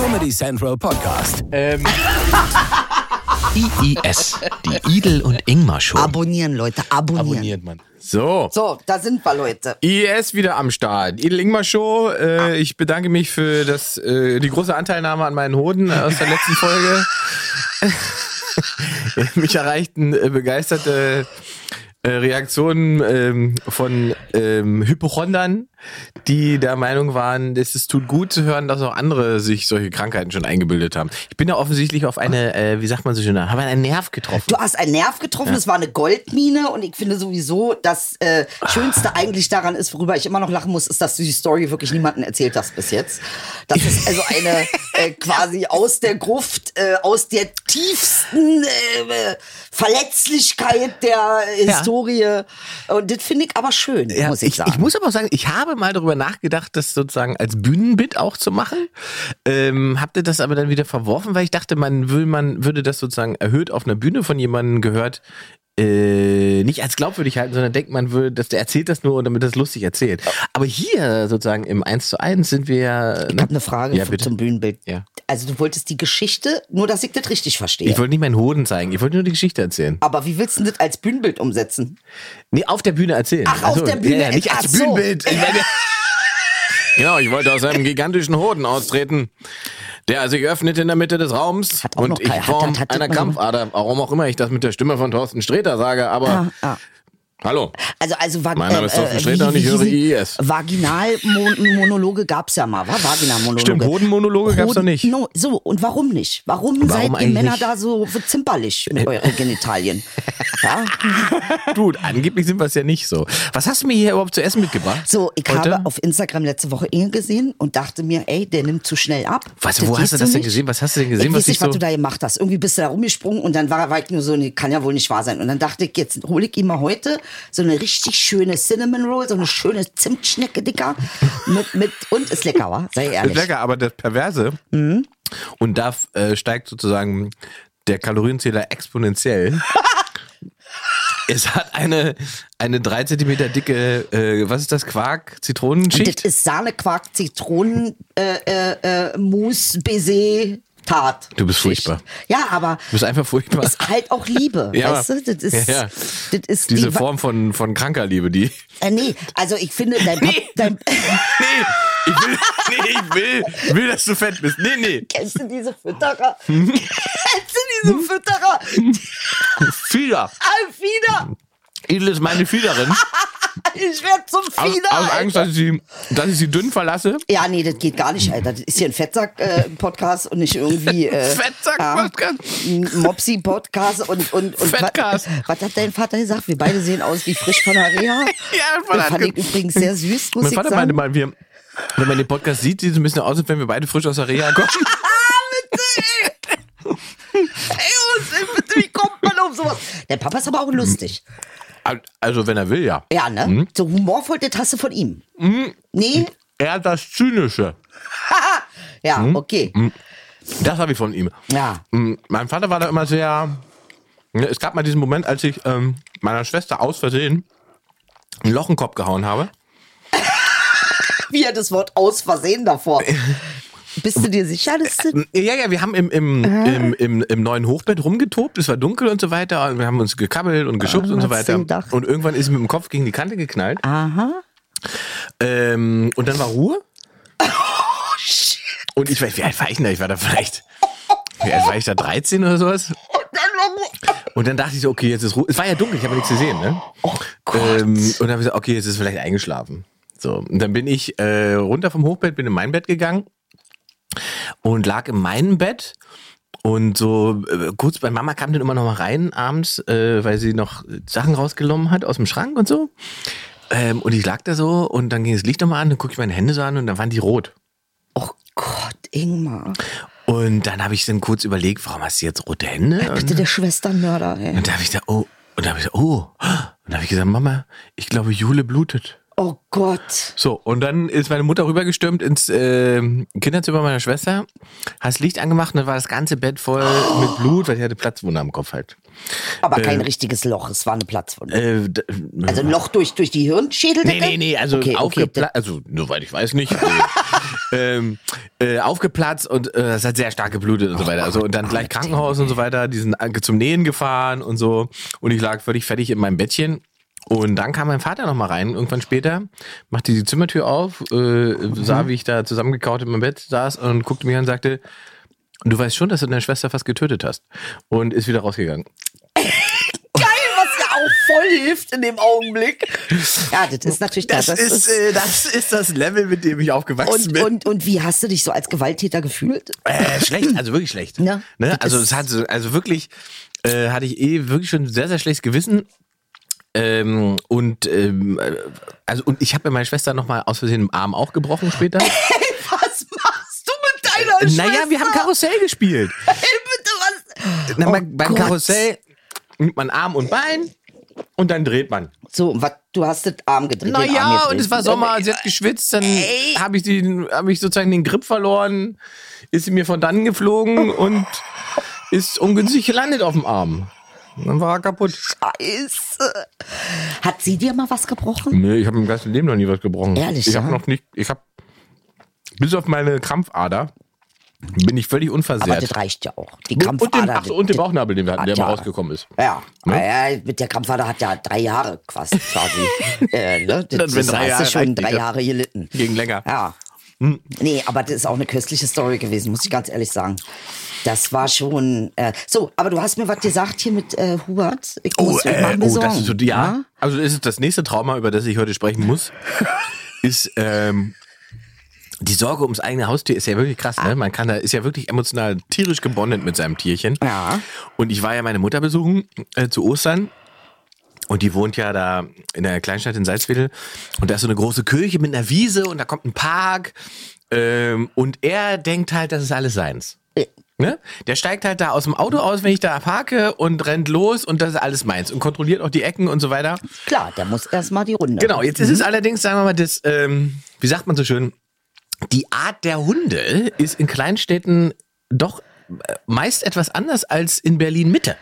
Comedy Central Podcast. Ähm, IIS, die Idel und Ingmar Show. Abonnieren, Leute, abonnieren. abonniert man. So. So, da sind wir, Leute. IES wieder am Start. Idel Ingmar Show. Äh, ich bedanke mich für das, äh, die große Anteilnahme an meinen Hoden aus der letzten Folge. Mich erreichten äh, begeisterte äh, Reaktionen ähm, von ähm, Hypochondern, die der Meinung waren, es tut gut zu hören, dass auch andere sich solche Krankheiten schon eingebildet haben. Ich bin ja offensichtlich auf eine, äh, wie sagt man so schön, habe einen Nerv getroffen. Du hast einen Nerv getroffen, es war eine Goldmine und ich finde sowieso, das äh, Schönste eigentlich daran ist, worüber ich immer noch lachen muss, ist, dass du die Story wirklich niemandem erzählt hast bis jetzt. Das ist also eine äh, quasi aus der Gruft, äh, aus der tiefsten äh, Verletzlichkeit der Historie. Und das finde ich aber schön, Ja, muss ich, ich, sagen. ich muss aber auch sagen, ich habe mal darüber nachgedacht, das sozusagen als Bühnenbit auch zu machen. Ähm, habt ihr das aber dann wieder verworfen, weil ich dachte, man will, man würde das sozusagen erhöht auf einer Bühne von jemandem gehört, äh, nicht als glaubwürdig halten, sondern denkt man würde, dass der erzählt das nur, damit das lustig erzählt. Aber hier sozusagen im 1 zu 1 sind wir ja. ich habe eine Frage Ja, zum Bühnenbild. Ja. Also du wolltest die Geschichte, nur dass ich das richtig verstehe. Ich wollte nicht meinen Hoden zeigen, ich wollte nur die Geschichte erzählen. aber wie willst du das als Bühnenbild umsetzen? Nee, auf der Bühne erzählen. Ach, auf der Bühne. Ja, nicht als so. Bühnenbild. Ich meine, genau, ich wollte aus einem gigantischen Hoden austreten, der sich öffnet in der Mitte des Raums und ich kein- hat- form hat- hat einer Kampfader, warum auch immer ich das mit der Stimme von Thorsten Sträter sage, aber Ah, ah. Hallo. Also, also Vag Mein Name ist Thorsten äh, Sträter und ich höre IIS. Vaginalmonologe gab's ja mal, war Vaginalmonologe. Stimmt, Hodenmonologe gab's doch nicht. No, so, und warum nicht? Warum, seid ihr Männer nicht? da so zimperlich mit euren Genitalien? ja? Du, angeblich sind wir es ja nicht so. Was hast du mir hier überhaupt zu essen mitgebracht? So, ich Heute? habe auf Instagram letzte Woche Inge gesehen und dachte mir, ey, der nimmt zu schnell ab. Was, wo hast du das denn gesehen? Was hast du denn gesehen, Ich was weiß nicht, was so- du da gemacht hast. Irgendwie bist du da rumgesprungen und dann war, war ich nur so, nee, kann ja wohl nicht wahr sein. Und dann dachte ich, jetzt hole ich ihm mal heute so eine richtig schöne Cinnamon Roll, so eine schöne Zimtschnecke, Dicker. Mit, mit, und ist lecker, wa? Sei Ist ehrlich. lecker, aber das Perverse Mhm. und da äh, steigt sozusagen der Kalorienzähler exponentiell. es hat eine, eine drei Zentimeter dicke, äh, was ist das, Quark, Zitronenschicht? das ist Sahnequark, Zitronen, äh, äh, äh, Mousse, Baiser, Tart. Du bist furchtbar. Ja, aber Du bist einfach furchtbar. ist halt auch Liebe, Ja, weißt du? Das ist, ja, ja. Das ist Diese die, Form von, von kranker Liebe, die. Äh, nee, also ich finde, dein, Pap dein Nee, ich will, nee, ich will, will, dass du fett bist. Nee, nee. Kennst du diese Fütterer? Kennst du diese Fütterer? Fieder. Alfida! Idel ist meine Fiederin. Ich werd zum Aus, Fieder! aus Angst, dass ich, sie, dass ich sie dünn verlasse. ja, nee, das geht gar nicht, Alter. Das ist hier ein Fettsack-Podcast und nicht irgendwie. Äh, Fettsack-Podcast. ein Mopsi-Podcast und. und, und Fettcast. Was, was hat dein Vater gesagt? Wir beide sehen aus wie frisch von der Reha. Ja, Vater das fand ich ge- übrigens sehr süß, muss Mein Vater meinte mal, wir, wenn man den Podcast sieht, sieht es ein bisschen aus, als wenn wir beide frisch aus der Reha kommen. Ey, was, bitte, wie kommt man auf sowas? Der Papa ist aber auch lustig. Also, wenn er will, ja. Ja, ne? Mhm. So humorvoll, das hast du von ihm. Nee? Er hat das Zynische. Ja, Mhm. okay. Das habe ich von ihm. Ja. Mm, Mein Vater war da immer sehr. Ja, Es gab mal diesen Moment, als ich ähm, meiner Schwester aus Versehen ein Loch in den Kopf gehauen habe. Wie er das Wort aus Versehen davor. Bist du dir sicher, dass das Ja, ja, wir haben im, im, im, im, im neuen Hochbett rumgetobt, es war dunkel und so weiter, und wir haben uns gekabbelt und geschubst Ah, und so du weiter. Und irgendwann ist mit dem Kopf gegen die Kante geknallt. Aha. Ähm, und dann war Ruhe. Oh, Und ich weiß, wie alt war ich denn da? Ich war da vielleicht, wie alt war ich da, 13 oder sowas? Und dann dachte ich so, okay, jetzt ist Ruhe. Es war ja dunkel, ich habe nichts gesehen, ne? Oh Ähm, und dann habe ich gesagt, okay, jetzt ist es vielleicht eingeschlafen. So, und dann bin ich äh, runter vom Hochbett, bin in mein Bett gegangen und lag in meinem Bett. Und so äh, kurz bei Mama kam dann immer noch mal rein abends, äh, weil sie noch Sachen rausgenommen hat aus dem Schrank und so. Ähm, und ich lag da so und dann ging das Licht nochmal an, dann gucke ich meine Hände so an und dann waren die rot. Oh Gott, Ingmar. Und dann habe ich dann kurz überlegt, warum hast du jetzt rote Hände? Bitte Und, der Schwesternmörder, ey. und da habe ich da, oh, und da habe ich da, oh. Und da habe ich gesagt, Mama, ich glaube, Jule blutet. Oh Gott. So, und dann ist meine Mutter rübergestürmt ins äh, Kinderzimmer meiner Schwester, hat das Licht angemacht und dann war das ganze Bett voll mit Blut, weil sie hatte Platzwunde am Kopf halt. Aber kein richtiges Loch, es war eine Platzwunde. Äh, also ein Loch durch, durch die Hirnschädeldecke? Nee, nee, nee, also okay, okay, aufgeplatzt, also soweit ich weiß nicht. ähm, äh, aufgeplatzt und äh, es hat sehr stark geblutet und so weiter. Also und dann gleich Krankenhaus und so weiter, die sind äh, zum Nähen gefahren und so. Und ich lag völlig fertig in meinem Bettchen. Und dann kam mein Vater noch mal rein, irgendwann später, machte die Zimmertür auf, äh, sah, wie ich da zusammengekaut in meinem Bett saß und guckte mich an und sagte, du weißt schon, dass du deine Schwester fast getötet hast. Und ist wieder rausgegangen. Geil, was ja auch voll hilft in dem Augenblick. Ja, das ist natürlich Das, ist, äh, das ist das Level, mit dem ich aufgewachsen und, bin. und, und wie hast du dich so als Gewalttäter gefühlt? Äh, schlecht, also wirklich schlecht. Ja. Ne? Das Also es hat so, also wirklich äh, hatte ich eh wirklich schon sehr sehr schlechtes Gewissen. Ähm, und ähm, äh, also und ich habe mir meine Schwester noch mal aus Versehen im Arm auch gebrochen später. Was machst du mit deiner Schwester? naja, wir haben Karussell gespielt. Hey, bitte, was? Na, Oh beim, beim. Karussell nimmt man Arm und Bein und dann dreht man. So, was, du hast den Arm gedreht. Arm Naja, gedreht. und es war Sommer, sie hat geschwitzt, dann Ey. habe ich, hab ich sozusagen den Grip verloren, ist sie mir von dann geflogen und ist ungünstig gelandet auf dem Arm. Dann war er kaputt. Scheiße. Hat sie dir mal was gebrochen? Nee, ich habe im ganzen Leben noch nie was gebrochen. Ehrlich, Ich habe ja? noch nicht, ich habe bis auf meine Krampfader bin ich völlig Aber unversehrt. das reicht ja auch. Die und, den, Krampfader. ach so, und den Bauchnabel, den wir hatten, hat der mal rausgekommen ist. Ja, Ne? ja, mit der Krampfader hat ja drei Jahre quasi. quasi äh, ne? Das, Dann, wenn das drei hast Jahre du schon drei Jahre gelitten. Ging länger. Ja. Nee, aber das ist auch eine köstliche Story gewesen, muss ich ganz ehrlich sagen. Das war schon. Äh, so, aber du hast mir was gesagt hier mit äh, Hubert. Ich Oh, muss, ich äh, oh Sorgen. das ist so, ja. Also ist es das nächste Trauma, über das ich heute sprechen muss, ist ähm, die Sorge ums eigene Haustier ist ja wirklich krass, ne? Man kann da ist ja wirklich emotional tierisch gebondet mit seinem Tierchen. Ja. Und ich war ja meine Mutter besuchen äh, zu Ostern. Und die wohnt ja da in der Kleinstadt in Salzwedel. Und da ist so eine große Kirche mit einer Wiese und da kommt ein Park. Ähm, und er denkt halt, das ist alles seins. Ne? Der steigt halt da aus dem Auto aus, wenn ich da parke und rennt los und das ist alles meins und kontrolliert auch die Ecken und so weiter. Klar, der muss erstmal die Runde. Genau, jetzt ist es allerdings, sagen wir mal, das, ähm, wie sagt man so schön, die Art der Hunde ist in Kleinstädten doch äh, meist etwas anders als in Berlin Mitte.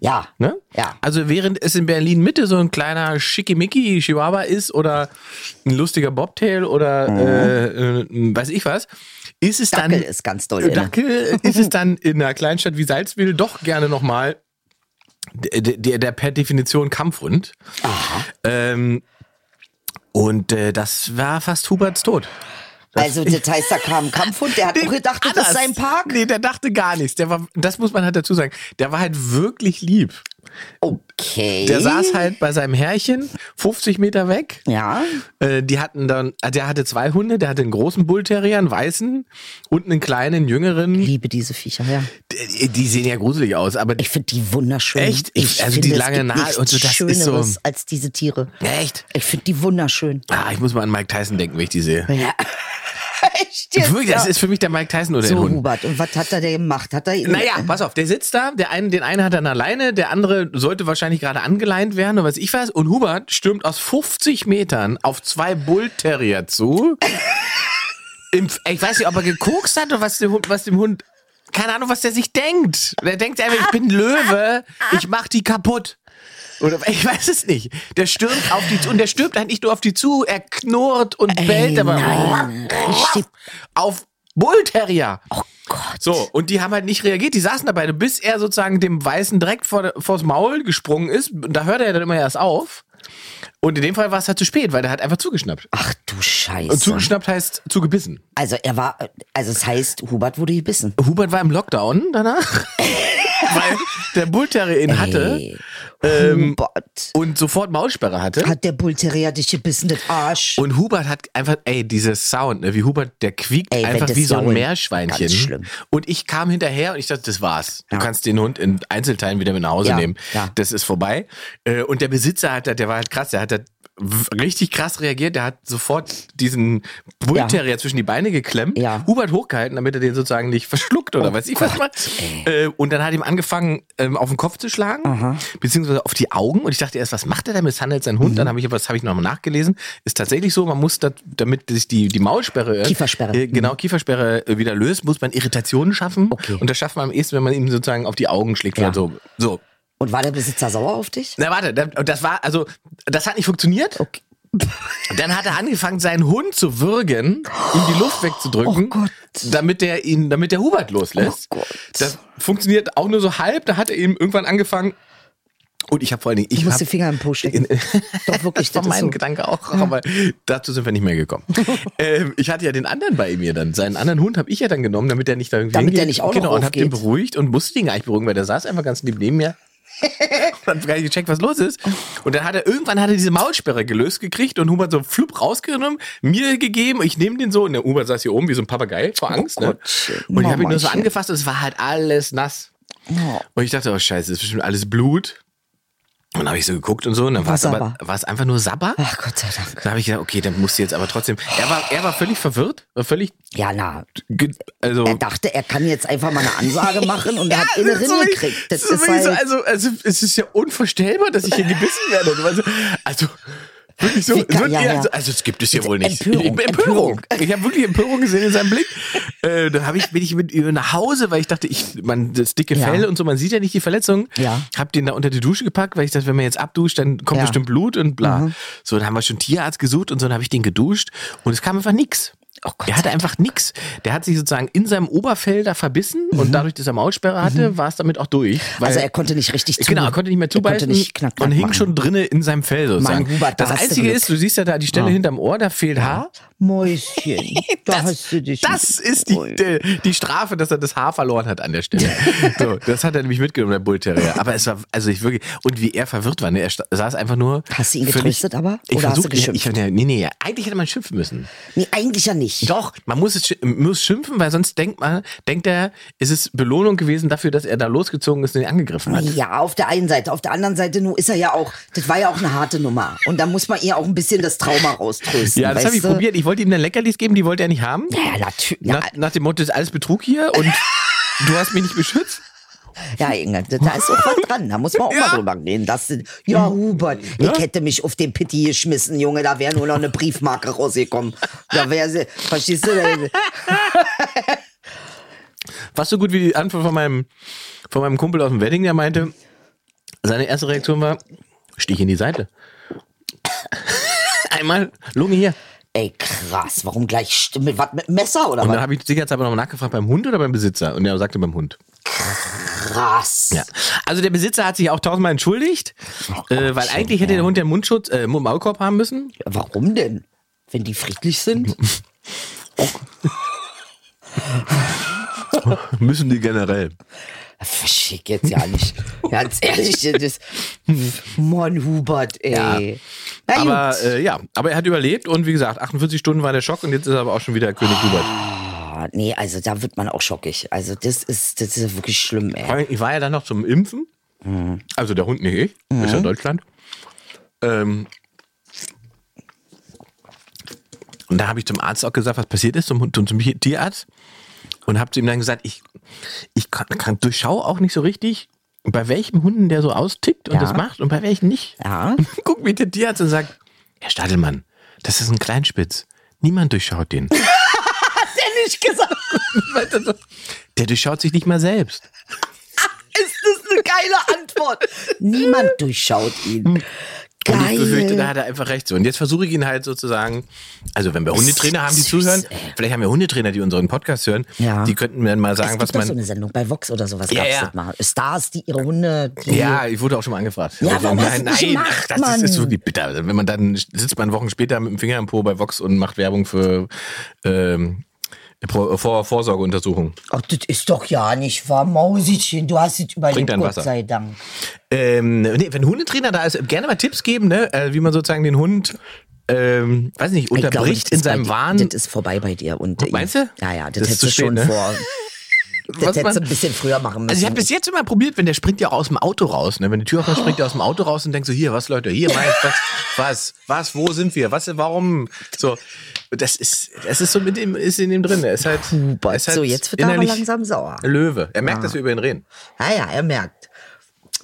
Ja. Ne? Ja. Also während es in Berlin Mitte so ein kleiner Schickimicki Chihuahua ist oder ein lustiger Bobtail oder äh, äh, weiß ich was, ist es Dackel dann ist ganz doll. Dackel ist es dann in einer Kleinstadt wie Salzwedel doch gerne nochmal der, der, der per Definition Kampfhund. Ähm, und äh, das war fast Huberts Tod. Also, das heißt, da kam ein Kampfhund, der hat auch gedacht, das ist Anders. sein Park. Nee, der dachte gar nichts. Der war, das muss man halt dazu sagen. Der war halt wirklich lieb. Okay. Der saß halt bei seinem Herrchen 50 Meter weg. Ja. Äh, die hatten dann, äh, der hatte zwei Hunde, der hatte einen großen Bullterrier, einen weißen und einen kleinen, jüngeren. Liebe diese Viecher, ja. Die, die sehen ja gruselig aus, aber Ich finde die wunderschön. Echt? Ich- also die finde, lange es gibt Nase und so, das ist so- Schöneres als diese Tiere. echt. Ich finde die wunderschön. Ah, ich muss mal an Mike Tyson denken, wenn ich die sehe. Ja. Echt jetzt? Wirklich, das ist für mich der Mike Tyson oder so, der Hund. Hubert. Und was hat er denn gemacht? Hat er Naja, pass auf, der sitzt da, der einen, den einen hat er an alleine, der andere sollte wahrscheinlich gerade angeleint werden oder was ich weiß. Und Hubert stürmt aus 50 Metern auf zwei Bullterrier zu. Im, ich weiß nicht, ob er gekokst hat oder was dem Hund, was dem Hund, keine Ahnung, was der sich denkt. Der denkt einfach, ich bin Löwe, ich mach die kaputt. Oder ich weiß es nicht. Der stürmt auf die zu und der stürmt halt nicht nur auf die zu, er knurrt und bellt aber nein, auf Bullterrier. Oh Gott. So, und die haben halt nicht reagiert, die saßen dabei, bis er sozusagen dem Weißen direkt vor, vors Maul gesprungen ist. Und da hört er dann immer erst auf. Und in dem Fall war es halt zu spät, weil der hat einfach zugeschnappt. Ach du Scheiße. Und zugeschnappt heißt zugebissen. also er war, also es heißt, Hubert wurde gebissen. Hubert war im Lockdown danach, weil der Bullterrier ihn hatte Ey, ähm, und sofort Maulsperre hatte. Hat der Bullterrier dich gebissen, das Arsch. Und Hubert hat einfach, ey, dieses Sound, ne, wie Hubert, der quiekt Ey, einfach wie so ein Meerschweinchen. ganz schlimm. Und ich kam hinterher und ich dachte, das war's. Du Ja. kannst den Hund in Einzelteilen wieder mit nach Hause Ja, nehmen. ja. Das ist vorbei. Äh, Und der Besitzer hat, da- der war halt krass, der hat richtig krass reagiert. Der hat sofort diesen Bullterrier zwischen die Beine geklemmt, Ja. Hubert hochgehalten, damit er den sozusagen nicht verschluckt oder Oh weiß ich was mal. Äh, Und dann hat ihm angefangen, ähm, auf den Kopf zu schlagen, beziehungsweise auf die Augen. Und ich dachte erst, was macht er da? Misshandelt seinen Mhm. Hund? Dann habe ich, was habe ich nochmal nachgelesen. Ist tatsächlich so, man muss, das, damit sich die, die Maulsperre, Kiefersperre. äh, genau, Kiefersperre äh, wieder löst, muss man Irritationen schaffen. Okay. Und das schafft man am ehesten, wenn man ihm sozusagen auf die Augen schlägt. Ja. Oder so. so. Und war der Besitzer sauer auf dich? Na warte, das- war, also, das hat nicht funktioniert. Okay. Dann hat er angefangen, seinen Hund zu würgen, ihm die Luft wegzudrücken, Oh damit er ihn, damit der Hubert loslässt. Oh. Das funktioniert auch nur so halb. Da hat er ihm irgendwann angefangen. Und ich habe vor allen Dingen, ich hab, die Finger im Po stecken. Doch wirklich, das war mein so. Gedanke auch, aber dazu sind wir nicht mehr gekommen. ähm, ich hatte ja den anderen bei mir dann. Seinen anderen Hund habe ich ja dann genommen, damit er nicht da irgendwie Damit hingeht. der nicht auch noch Genau, und habe den beruhigt und musste ihn gar nicht beruhigen, weil der saß einfach ganz neben mir. und hat gar nicht gecheckt, was los ist. Und dann hat er irgendwann hat er diese Maulsperre gelöst gekriegt und Hubert so flupp rausgenommen, mir gegeben. Ich nehme den so und der Hubert saß hier oben wie so ein Papagei vor Angst. ne? Gottchen, Und ich habe ihn nur so angefasst und es war halt alles nass. Oh. Und ich dachte, oh scheiße, das ist bestimmt alles Blut. Und dann habe ich so geguckt und so und dann war es aber war es einfach nur Sabber. Ach Gott sei Dank. Da habe ich gedacht, okay, dann musst du jetzt aber trotzdem. Er war, er war völlig verwirrt, war völlig, Ja, na, also. er dachte, er kann jetzt einfach mal eine Ansage machen und er hat das innere ist so gekriegt. Das so ist wie so, halt, also, also, es ist ja unvorstellbar, dass ich hier gebissen werde. Also, also wirklich so. Kann- wird ja, ja. Also, also, es gibt es ja wohl nicht. Empörung, Ich- Empörung. Ich habe wirklich Empörung gesehen in seinem Blick. Äh, dann habe ich, bin ich mit ihm nach Hause, weil ich dachte, ich, man, das dicke Ja. Fell und so, man sieht ja nicht die Verletzung. Ja. Hab den da unter die Dusche gepackt, weil ich dachte, wenn man jetzt abduscht, dann kommt. Mhm. bestimmt Blut und bla. So, dann haben wir schon Tierarzt gesucht und so, dann habe ich den geduscht und es kam einfach nix. Oh Gott der hatte einfach nix. Der hat sich sozusagen in seinem Oberfell da verbissen und dadurch, dass er Maulsperre hatte, war es damit auch durch. Weil, Mhm. also er konnte nicht richtig zu. Genau, er konnte nicht mehr Er zubeißen konnte nicht knack, knack und hing machen. schon drinne in seinem Fell sozusagen. Mann, Hubert, da das Einzige ist, du siehst ja da die Stelle hinterm Ohr, da fehlt Haar. Mäuschen, da hast du dich. Das ist die, die, die Strafe, dass er das Haar verloren hat an der Stelle. so, das hat er nämlich mitgenommen, der Bullterrier. Aber es war, also ich wirklich, und wie er verwirrt war, ne? er saß einfach nur. Hast du ihn getröstet aber? Ich Oder hast du ja, geschimpft? ich, ja, nee, nee, eigentlich hätte man schimpfen müssen. Nee, eigentlich ja nicht. Doch, man muss es muss schimpfen, weil sonst denkt man, denkt er, es ist Belohnung gewesen dafür, dass er da losgezogen ist und ihn angegriffen hat. Ja, auf der einen Seite. Auf der anderen Seite, nun ist er ja auch, das war ja auch eine harte Nummer. Und da muss man ihr auch ein bisschen das Trauma rauströsten. Ja, das habe ich probiert. Ich wollte ihm dann Leckerlis geben, die wollte er nicht haben. Ja, natürlich. Ja, Nach, nach dem Motto, das ist alles Betrug hier und du hast mich nicht beschützt. Ja, Inge, da ist auch was dran. Da muss man auch Ja. mal drüber reden. Das, ja, Hubert, ich hätte mich auf den Pitti geschmissen, Junge. Da wäre nur noch eine Briefmarke rausgekommen. Da wäre sie, verstehst du? Fast so gut wie die Antwort von meinem, von meinem Kumpel aus dem Wedding, der meinte, seine erste Reaktion war, stich in die Seite. Einmal Lunge hier. Ey, krass. Warum gleich mit was? Mit Messer oder Und dann was? habe ich sicherheitshalber nochmal nachgefragt, beim Hund oder beim Besitzer? Und er sagte beim Hund. Krass. Ja. Also der Besitzer hat sich auch tausendmal entschuldigt, äh, weil eigentlich hätte der Hund den Mundschutz, äh, Maulkorb haben müssen. Warum denn? Wenn die friedlich sind? Müssen die generell. Verschick jetzt ja nicht. Ganz ehrlich, das. Mann, Hubert, ey. Na gut. Aber äh, ja, aber er hat überlebt und wie gesagt, 48 Stunden war der Schock und jetzt ist er aber auch schon wieder König Hubert. Nee, also da wird man auch schockig. Also das ist, das ist wirklich schlimm, ey. Ich war ja dann noch zum Impfen. Also der Hund nicht ich, ist ja Deutschland. Ähm, und da habe ich zum Arzt auch gesagt, was passiert ist, zum, Hund- zum, zum Tierarzt. Und habe zu ihm dann gesagt, ich, ich kann, kann durchschau auch nicht so richtig, bei welchem Hunden der so austickt und Ja. das macht und bei welchen nicht. Ja. Guckt mich der Tierarzt und sagt, Herr Stadelmann, das ist ein Kleinspitz. Niemand durchschaut den. Der nicht gesagt. Der durchschaut sich nicht mal selbst. Ist das eine geile Antwort? Niemand durchschaut ihn. Und ich befürchte, da Geil. hat er einfach recht. So. Und jetzt versuche ich ihn halt sozusagen, also wenn wir Hundetrainer haben, die süß, zuhören, ey. vielleicht haben wir Hundetrainer, die unseren Podcast hören, Ja. die könnten mir dann mal sagen, was doch so man. eine Sendung bei Vox oder sowas. Ja, ja. mal. Stars, die ihre Hunde. Die Ja, ich wurde auch schon mal angefragt. Ja, Also, warum du nein, nein, gemacht, ach, das Mann? ist, ist wirklich bitter. Wenn man dann sitzt man Wochen später mit dem Finger im Po bei Vox und macht Werbung für ähm, Pro- Vor Vorsorgeuntersuchungen. Ach, das ist doch ja nicht wahr, Mausitchen. Du hast es überlebt, Gott Wasser. sei Dank. Ähm, nee, wenn ein Hundetrainer da ist, gerne mal Tipps geben, ne? äh, wie man sozusagen den Hund, ähm, weiß nicht, unterbricht das in seinem Wahn. Das ist vorbei bei dir. Und, Meinst du? Ja, ja, das, Das hättest du schon ne? vor. Das hättest du ein bisschen früher machen müssen. Also ich habe bis jetzt immer probiert, wenn der springt ja auch aus dem Auto raus. Ne? Wenn die Tür aufmacht, springt er aus dem Auto raus und denkt so, hier, was Leute, hier, mein, was, was, was, wo sind wir, was, warum? So, das ist, das ist so mit dem, ist in ihm drin. Er ist halt, er ist halt so, jetzt wird er langsam sauer. Löwe. Er merkt, dass wir über ihn reden. Ja, ja, er merkt.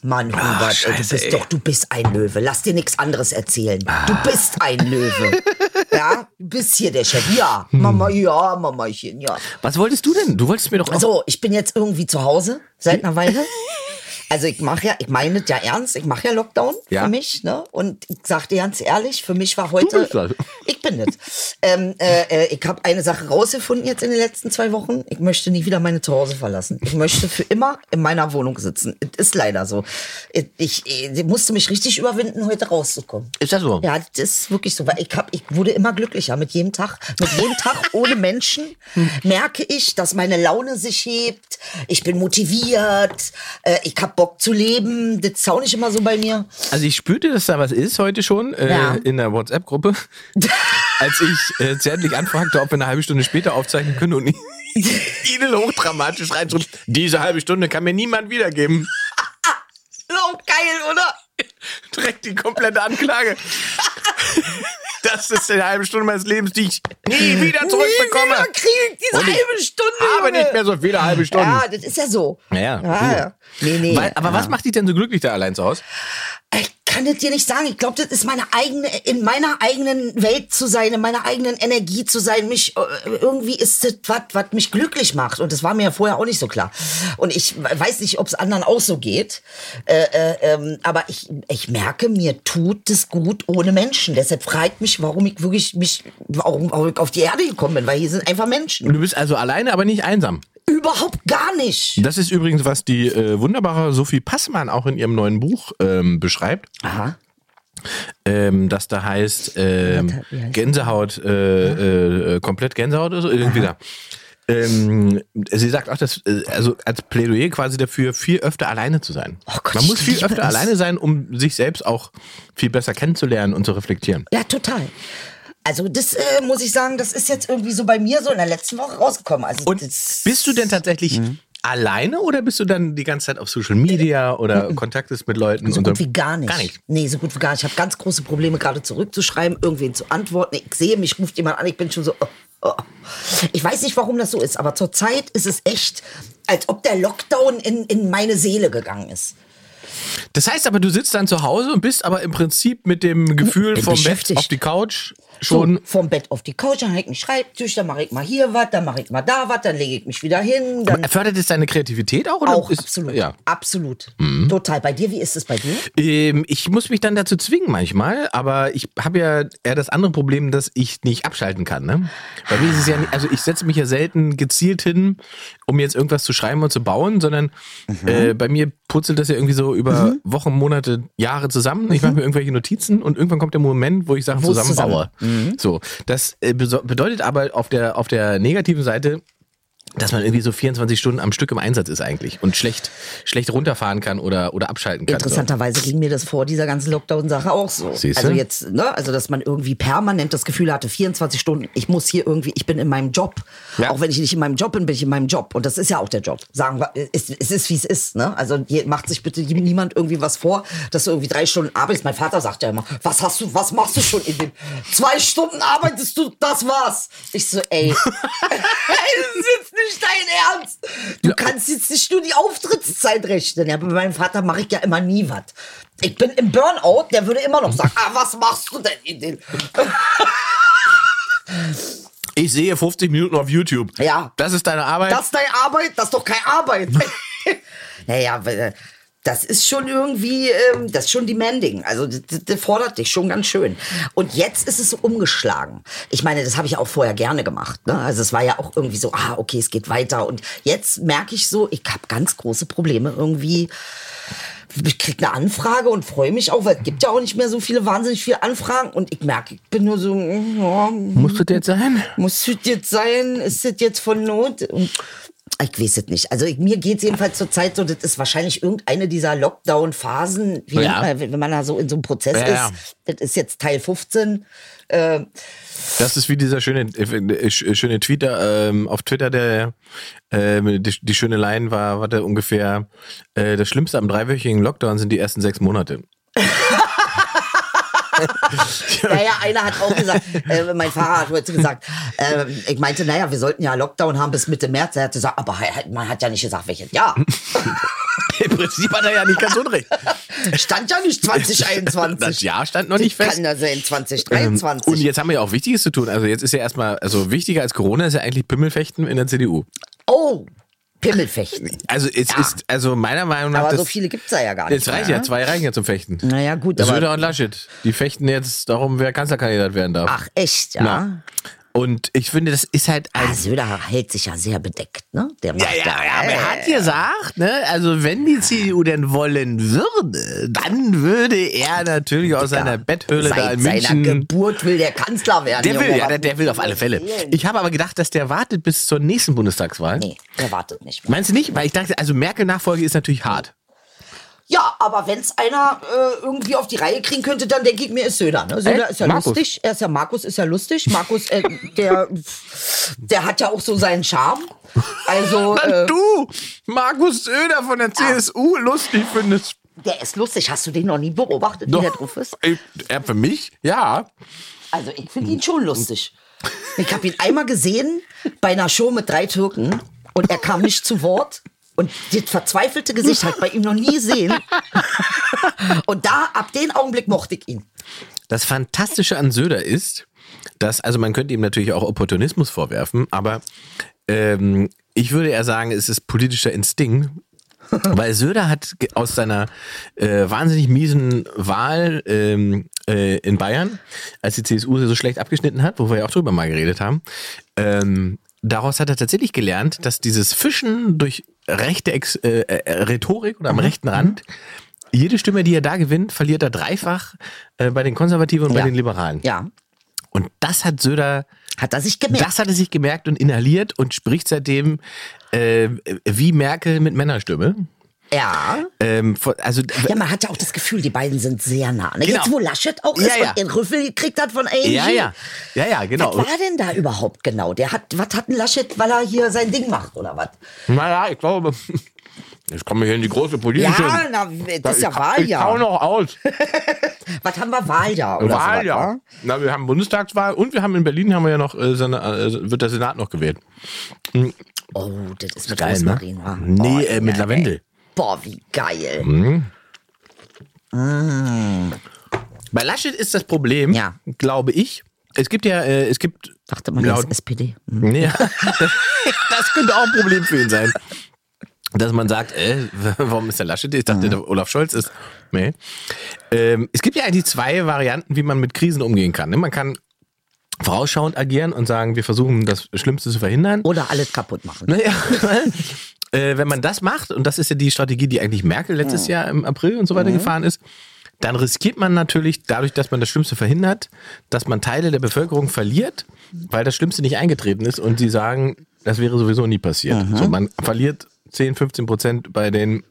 Mann, Hubert, ey, du Ah, bist ey. doch, du bist ein Löwe. Lass dir nichts anderes erzählen. Du bist ein Löwe. ja, du bist hier der Chef. Ja, Hm. Mama, ja, Mamachen, ja. Was wolltest du denn? Du wolltest mir doch auch. So, ich bin jetzt irgendwie zu Hause seit einer Weile. Also ich mache ja, ich meine es ja ernst, ich mache ja Lockdown Ja. für mich, ne? Und ich sag dir ganz ehrlich, für mich war heute. bist das. Ich bin das. ähm, äh, äh, ich habe eine Sache rausgefunden jetzt in den letzten zwei Wochen. Ich möchte nie wieder meine Zuhause verlassen. Ich möchte für immer in meiner Wohnung sitzen. Es ist leider so. Ich, ich, ich musste mich richtig überwinden, heute rauszukommen. Ist das so? Ja, das ist wirklich so, weil ich hab, ich wurde immer glücklicher mit jedem Tag. Mit jedem Tag ohne Menschen merke ich, dass meine Laune sich hebt. Ich bin motiviert. Äh, ich hab Bock zu leben. Das ist auch nicht immer so bei mir. Also ich spürte, dass da was ist heute schon äh, Ja. in der WhatsApp-Gruppe, als ich äh, zärtlich anfragte, ob wir eine halbe Stunde später aufzeichnen können und Idel hochdramatisch reinschrieb, diese halbe Stunde kann mir niemand wiedergeben. Oh, geil, oder? Direkt die komplette Anklage. Das ist die halbe Stunde meines Lebens, die ich nie wieder zurückbekomme. Nie wieder krieg diese Und halbe Stunde. habe Junge. nicht mehr so viele halbe Stunden. Ja, das ist ja so. Ja, ja. Nee, nee. Weil, aber ja. was macht dich denn so glücklich da allein zu Hause? Ich kann das dir nicht sagen. Ich glaube, das ist meine eigene, in meiner eigenen Welt zu sein, in meiner eigenen Energie zu sein. Mich, äh, irgendwie ist das was, was mich glücklich macht. Und das war mir ja vorher auch nicht so klar. Und ich weiß nicht, ob es anderen auch so geht. Äh, äh, ähm, aber ich, ich merke, mir tut es gut ohne Menschen. Deshalb fragt mich, warum ich wirklich mich, warum, warum ich auf die Erde gekommen bin, weil hier sind einfach Menschen. Du bist also alleine, aber nicht einsam. Überhaupt gar nicht. Das ist übrigens, was die äh, wunderbare Sophie Passmann auch in ihrem neuen Buch ähm, beschreibt. Aha. Ähm, das da heißt, ähm, Gänsehaut, äh, äh, komplett Gänsehaut oder so, irgendwie da. Ähm, sie sagt auch, dass, äh, also als Plädoyer quasi dafür, viel öfter alleine zu sein. Oh Gott, Man muss viel öfter es. alleine sein, um sich selbst auch viel besser kennenzulernen und zu reflektieren. Ja, total. Also das äh, muss ich sagen, das ist jetzt irgendwie so bei mir so in der letzten Woche rausgekommen. Also Und bist du denn tatsächlich Mhm. alleine oder bist du dann die ganze Zeit auf Social Media oder kontaktest mit Leuten? so und gut wie gar nicht. Gar nicht. Nee, so gut wie gar nicht. Ich habe ganz große Probleme, gerade zurückzuschreiben, irgendwen zu antworten. Ich sehe, mich ruft jemand an, ich bin schon so. Oh, oh. Ich weiß nicht, warum das so ist, aber zurzeit ist es echt, als ob der Lockdown in, in meine Seele gegangen ist. Das heißt aber, du sitzt dann zu Hause und bist aber im Prinzip mit dem Gefühl vom Bett auf die Couch schon. So, vom Bett auf die Couch, dann habe ich einen Schreibtisch, dann mache ich mal hier was, dann mache ich mal da was, dann lege ich mich wieder hin. Dann Fördert es deine Kreativität auch? Oder auch ist, absolut. Ja. Absolut. Total. Bei dir, wie ist es bei dir? Ähm, ich muss mich dann dazu zwingen manchmal, aber ich habe ja eher das andere Problem, dass ich nicht abschalten kann. Ne? Bei mir ist es ja nicht, also ich setze mich ja selten gezielt hin, um jetzt irgendwas zu schreiben und zu bauen, sondern Mhm. äh, bei mir purzelt das ja irgendwie so über Wochen, Monate, Jahre zusammen. Ich mache mir irgendwelche Notizen und irgendwann kommt der Moment, wo ich Sachen Mhm. Zusammenbaue. zusammen- So, das äh, bedeutet aber auf der auf der negativen Seite dass man irgendwie so 24 Stunden am Stück im Einsatz ist eigentlich und schlecht, schlecht runterfahren kann oder, oder abschalten kann. Interessanterweise ging mir das vor dieser ganzen Lockdown-Sache auch so. Siehste? Also jetzt, ne, also dass man irgendwie permanent das Gefühl hatte, 24 Stunden, ich muss hier irgendwie, ich bin in meinem Job. Ja. Auch wenn ich nicht in meinem Job bin, bin ich in meinem Job. Und das ist ja auch der Job. Sagen wir, es, es ist wie es ist, ne? Also macht sich bitte niemand irgendwie was vor, dass du irgendwie drei Stunden arbeitest. Mein Vater sagt ja immer, was hast du, was machst du schon in dem zwei Stunden arbeitest du, das war's. Ich so, ey, das ist jetzt nicht dein Ernst. Du kannst jetzt nicht nur die Auftrittszeit rechnen. Ja, bei meinem Vater mache ich ja immer nie was. Ich bin im Burnout, der würde immer noch sagen, ah, was machst du denn in den... Ich sehe 50 Minuten auf YouTube. Ja. Das ist deine Arbeit. Das ist deine Arbeit, das ist doch keine Arbeit. naja, weil, das ist schon irgendwie, ähm, das ist schon demanding. Also das, das- fordert dich schon ganz schön. Und jetzt ist es so umgeschlagen. Ich meine, das habe ich auch vorher gerne gemacht. Ne? Also es war ja auch irgendwie so, ah, okay, es geht weiter. Und jetzt merke ich so, ich habe ganz große Probleme irgendwie. Ich krieg eine Anfrage und freue mich auch, weil es gibt ja auch nicht mehr so viele, wahnsinnig viele Anfragen. Und ich merke, ich bin nur so, ja, Muss das jetzt sein? muss das jetzt sein? Ist das jetzt von Not? Und ich weiß es nicht. Also ich, mir geht es jedenfalls zur Zeit so, das ist wahrscheinlich irgendeine dieser Lockdown-Phasen, Ja. wenn man da so in so einem Prozess Ja, ist. Das ist jetzt Teil 15. Äh, Das ist wie dieser schöne, äh, äh, schöne da, ähm, auf Twitter, der ähm, die, die schöne Line war, warte, ungefähr äh, das Schlimmste am dreiwöchigen Lockdown sind die ersten sechs Monate. Naja, einer hat auch gesagt, äh, mein Fahrer hat heute gesagt, äh, ich meinte, naja, wir sollten ja Lockdown haben bis Mitte März. Er hat gesagt, aber man hat ja nicht gesagt, welches Jahr. Im Prinzip hat er ja nicht ganz unrecht. Stand ja nicht 2021. Das Jahr stand noch nicht fest. Kann ja sein Ähm, 2023. Und jetzt haben wir ja auch Wichtiges zu tun. Also jetzt ist ja erstmal, also wichtiger als Corona ist ja eigentlich Pimmelfechten in der CDU. Pimmelfechten. Also es Ja. ist, also meiner Meinung nach, Aber das, so viele gibt's da ja gar nicht. es reicht mehr, ja, ne? zwei reichen ja zum Fechten. Naja, gut. Söder und Laschet, die fechten jetzt darum, wer Kanzlerkandidat werden darf. Ach, echt, ja. Na. Und ich finde, das ist halt ein Ah, Söder hält sich ja sehr bedeckt, ne? Der Ja, ja, ja, aber er hat gesagt, ne, also wenn die CDU denn wollen würde, dann würde er natürlich aus seiner Betthöhle Seit da in seiner München. Geburt will der Kanzler werden. Der will, ja, der, der will auf alle Fälle. Ich habe aber gedacht, dass der wartet bis zur nächsten Bundestagswahl. Nee, der wartet nicht mehr. Meinst du nicht? Weil ich dachte, also Merkel-Nachfolge ist natürlich hart. Ja, aber wenn es einer äh, irgendwie auf die Reihe kriegen könnte, dann denke ich mir, ist Söder. Ne? Söder Echt? ist ja Markus? lustig. Er ist ja Markus, ist ja lustig. Markus, äh, der, der hat ja auch so seinen Charme. Also, äh, du, Markus Söder von der CSU, lustig findest. der ist lustig. Hast du den noch nie beobachtet, wie Doch. der drauf ist? Ich, er für mich, ja. Also ich finde ihn schon lustig. Ich habe ihn einmal gesehen bei einer Show mit drei Türken und er kam nicht zu Wort. Und das verzweifelte Gesicht hat bei ihm noch nie gesehen. Und da, ab dem Augenblick mochte ich ihn. Das Fantastische an Söder ist, dass, also man könnte ihm natürlich auch Opportunismus vorwerfen, aber ähm, ich würde eher sagen, es ist politischer Instinkt. Weil Söder hat aus seiner äh, wahnsinnig miesen Wahl ähm, äh, in Bayern, als die CSU so schlecht abgeschnitten hat, wo wir ja auch drüber mal geredet haben, ähm, daraus hat er tatsächlich gelernt, dass dieses Fischen durch rechte Ex äh, äh, Rhetorik oder am rechten Rand, jede Stimme, die er da gewinnt, verliert er dreifach äh, bei den Konservativen und bei Ja. den Liberalen. Ja, Und das hat Söder, hat er sich gemerkt. das hat er sich gemerkt und inhaliert und spricht seitdem äh, wie Merkel mit Männerstimme. Ja. Ähm, von- also Ja, man hat ja auch das Gefühl, die beiden sind sehr nah. Ne? Genau. Jetzt, wo Laschet auch Ja, ist ja. und den Rüffel gekriegt hat von Angie. ja, ja, ja, ja, genau. Was war denn da überhaupt genau? Der hat, was hat ein Laschet, weil er hier sein Ding macht, oder was? Naja, ich glaube, jetzt kommen wir hier in die große politische. Ja, na, das ist ja ich, Ich hau Wahljahr. noch aus. Was haben wir Wahljahr oder Wahl, so? Na, wir haben Bundestagswahl und wir haben in Berlin haben wir ja noch, äh, äh, wird der Senat noch gewählt. Oh, das ist mit Geil, ne? Rosmarin, wa? Nee, oh, äh, mit ja, Lavendel. ey. Boah, wie geil. Bei Laschet ist das Problem, Ja. glaube ich. Es gibt ja, äh, es gibt. Dachte man, das laut- ist SPD. Hm. Nee, das könnte auch ein Problem für ihn sein. Dass man sagt, äh, warum ist der Laschet? Ich dachte, der Olaf Scholz ist. Nee. Ähm, es gibt ja eigentlich zwei Varianten, wie man mit Krisen umgehen kann. ne? Man kann vorausschauend agieren und sagen, wir versuchen das Schlimmste zu verhindern. Oder alles kaputt machen. Naja, äh, wenn man das macht, und das ist ja die Strategie, die eigentlich Merkel letztes Jahr im April und so weiter gefahren ist, dann riskiert man natürlich dadurch, dass man das Schlimmste verhindert, dass man Teile der Bevölkerung verliert, weil das Schlimmste nicht eingetreten ist und sie sagen, das wäre sowieso nie passiert. So, man verliert 10, 15 Prozent bei den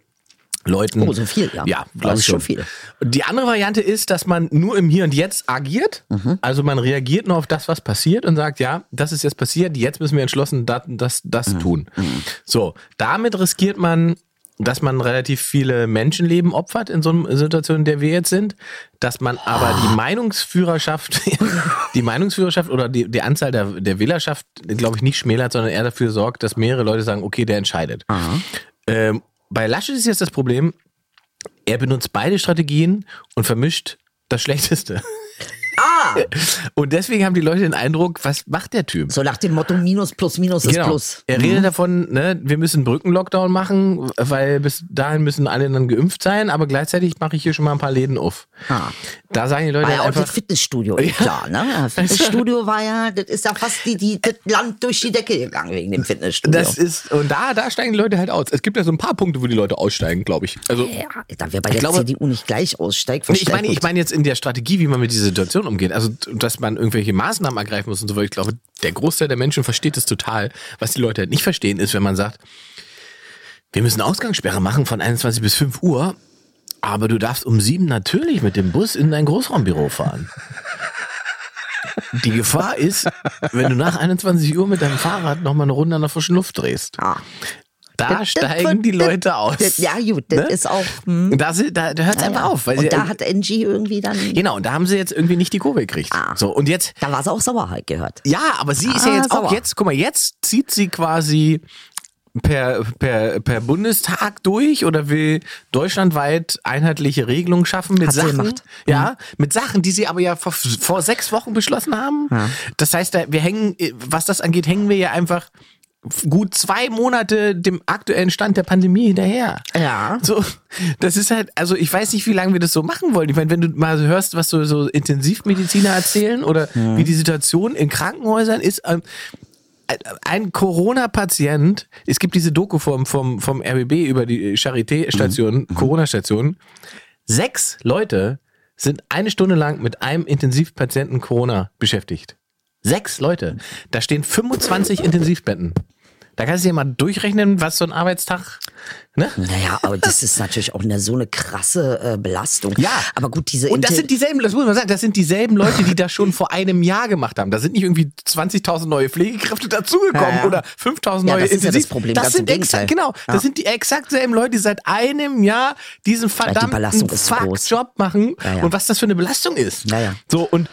Leuten. Oh, so viel, ja. Ja, Das glaube ist ich schon schon. viel. Die andere Variante ist, dass man nur im Hier und Jetzt agiert. Mhm. Also man reagiert nur auf das, was passiert und sagt, ja, das ist jetzt passiert, jetzt müssen wir entschlossen das, das, das Mhm. tun. So, damit riskiert man, dass man relativ viele Menschenleben opfert in so einer Situation, in der wir jetzt sind, dass man aber die Meinungsführerschaft, die Meinungsführerschaft oder die, die Anzahl der, der Wählerschaft, glaube ich, nicht schmälert, sondern eher dafür sorgt, dass mehrere Leute sagen, okay, der entscheidet. Ähm, bei Laschet ist jetzt das Problem, er benutzt beide Strategien und vermischt das Schlechteste. Ah, Und deswegen haben die Leute den Eindruck, was macht der Typ? so nach dem Motto Minus plus Minus ist Plus. Er redet davon, ne, wir müssen Brückenlockdown machen, weil bis dahin müssen alle dann geimpft sein, aber gleichzeitig mache ich hier schon mal ein paar Läden auf. Ah. Da sagen die Leute War ja auch einfach, das Fitnessstudio, klar, ne? Das Fitnessstudio war ja, das ist ja fast die, die, das Land durch die Decke gegangen wegen dem Fitnessstudio. das ist, und da, da steigen die Leute halt aus. Es gibt ja so ein paar Punkte, wo die Leute aussteigen, glaube ich. Also, ja, da wir bei der glaube- CDU nicht gleich aussteigt, Nee, ich meine, ich meine jetzt in der Strategie, wie man mit dieser Situation umgeht. Also, dass man irgendwelche Maßnahmen ergreifen muss und so weiter. Ich glaube, der Großteil der Menschen versteht es total. Was die Leute halt nicht verstehen, ist, wenn man sagt, wir müssen Ausgangssperre machen von 21 bis 5 Uhr, aber du darfst um 7 natürlich mit dem Bus in dein Großraumbüro fahren. Die Gefahr ist, wenn du nach 21 Uhr mit deinem Fahrrad nochmal eine Runde an der frischen Luft drehst. Ah. Da Das- steigen das- die Leute aus. Das, ja, gut, das Ne? ist auch. Hm, Da, da, da hört es einfach auf. Weil und da hat Angie irgendwie dann. Genau, und da haben sie jetzt irgendwie nicht die Kurve gekriegt. Ah. So, und jetzt, Da war sie auch sauer halt gehört. ja, aber sie ist ja Ah, jetzt auch sauer. jetzt, guck mal, jetzt zieht sie quasi per, per, per Bundestag durch oder will deutschlandweit einheitliche Regelungen schaffen mit Hat Sachen. Ja, mit Sachen, die sie aber ja vor, vor sechs Wochen beschlossen haben. Das heißt, wir hängen, was das angeht, hängen wir ja einfach gut zwei Monate dem aktuellen Stand der Pandemie hinterher. Ja. So, das ist halt, also ich weiß nicht, wie lange wir das so machen wollen. Ich meine, wenn du mal so hörst, was so, so Intensivmediziner erzählen oder wie die Situation in Krankenhäusern ist, ähm, ein Corona-Patient, es gibt diese Doku vom, vom, vom RBB über die Charité-Station, Corona-Station. Sechs Leute sind eine Stunde lang mit einem Intensivpatienten Corona beschäftigt. Sechs Leute. Da stehen 25 Intensivbetten. Da kannst du dir mal durchrechnen, was so ein Arbeitstag, ne? Naja, aber das ist natürlich auch eine, so eine krasse äh, Belastung. Ja. Aber gut, diese Und das sind dieselben, das muss man sagen, das sind dieselben Leute, die das schon vor einem Jahr gemacht haben. Da sind nicht irgendwie 20.000 neue Pflegekräfte dazugekommen Ja, ja. oder 5.000 Ja, neue das ist ja das Intensiv- Problem, Das ganz im sind exakt, genau, das Ja. sind die exakt selben Leute, die seit einem Jahr diesen verdammten. Fuck-Job machen Ja, ja. und was das für eine Belastung ist. Ja, ja. So, und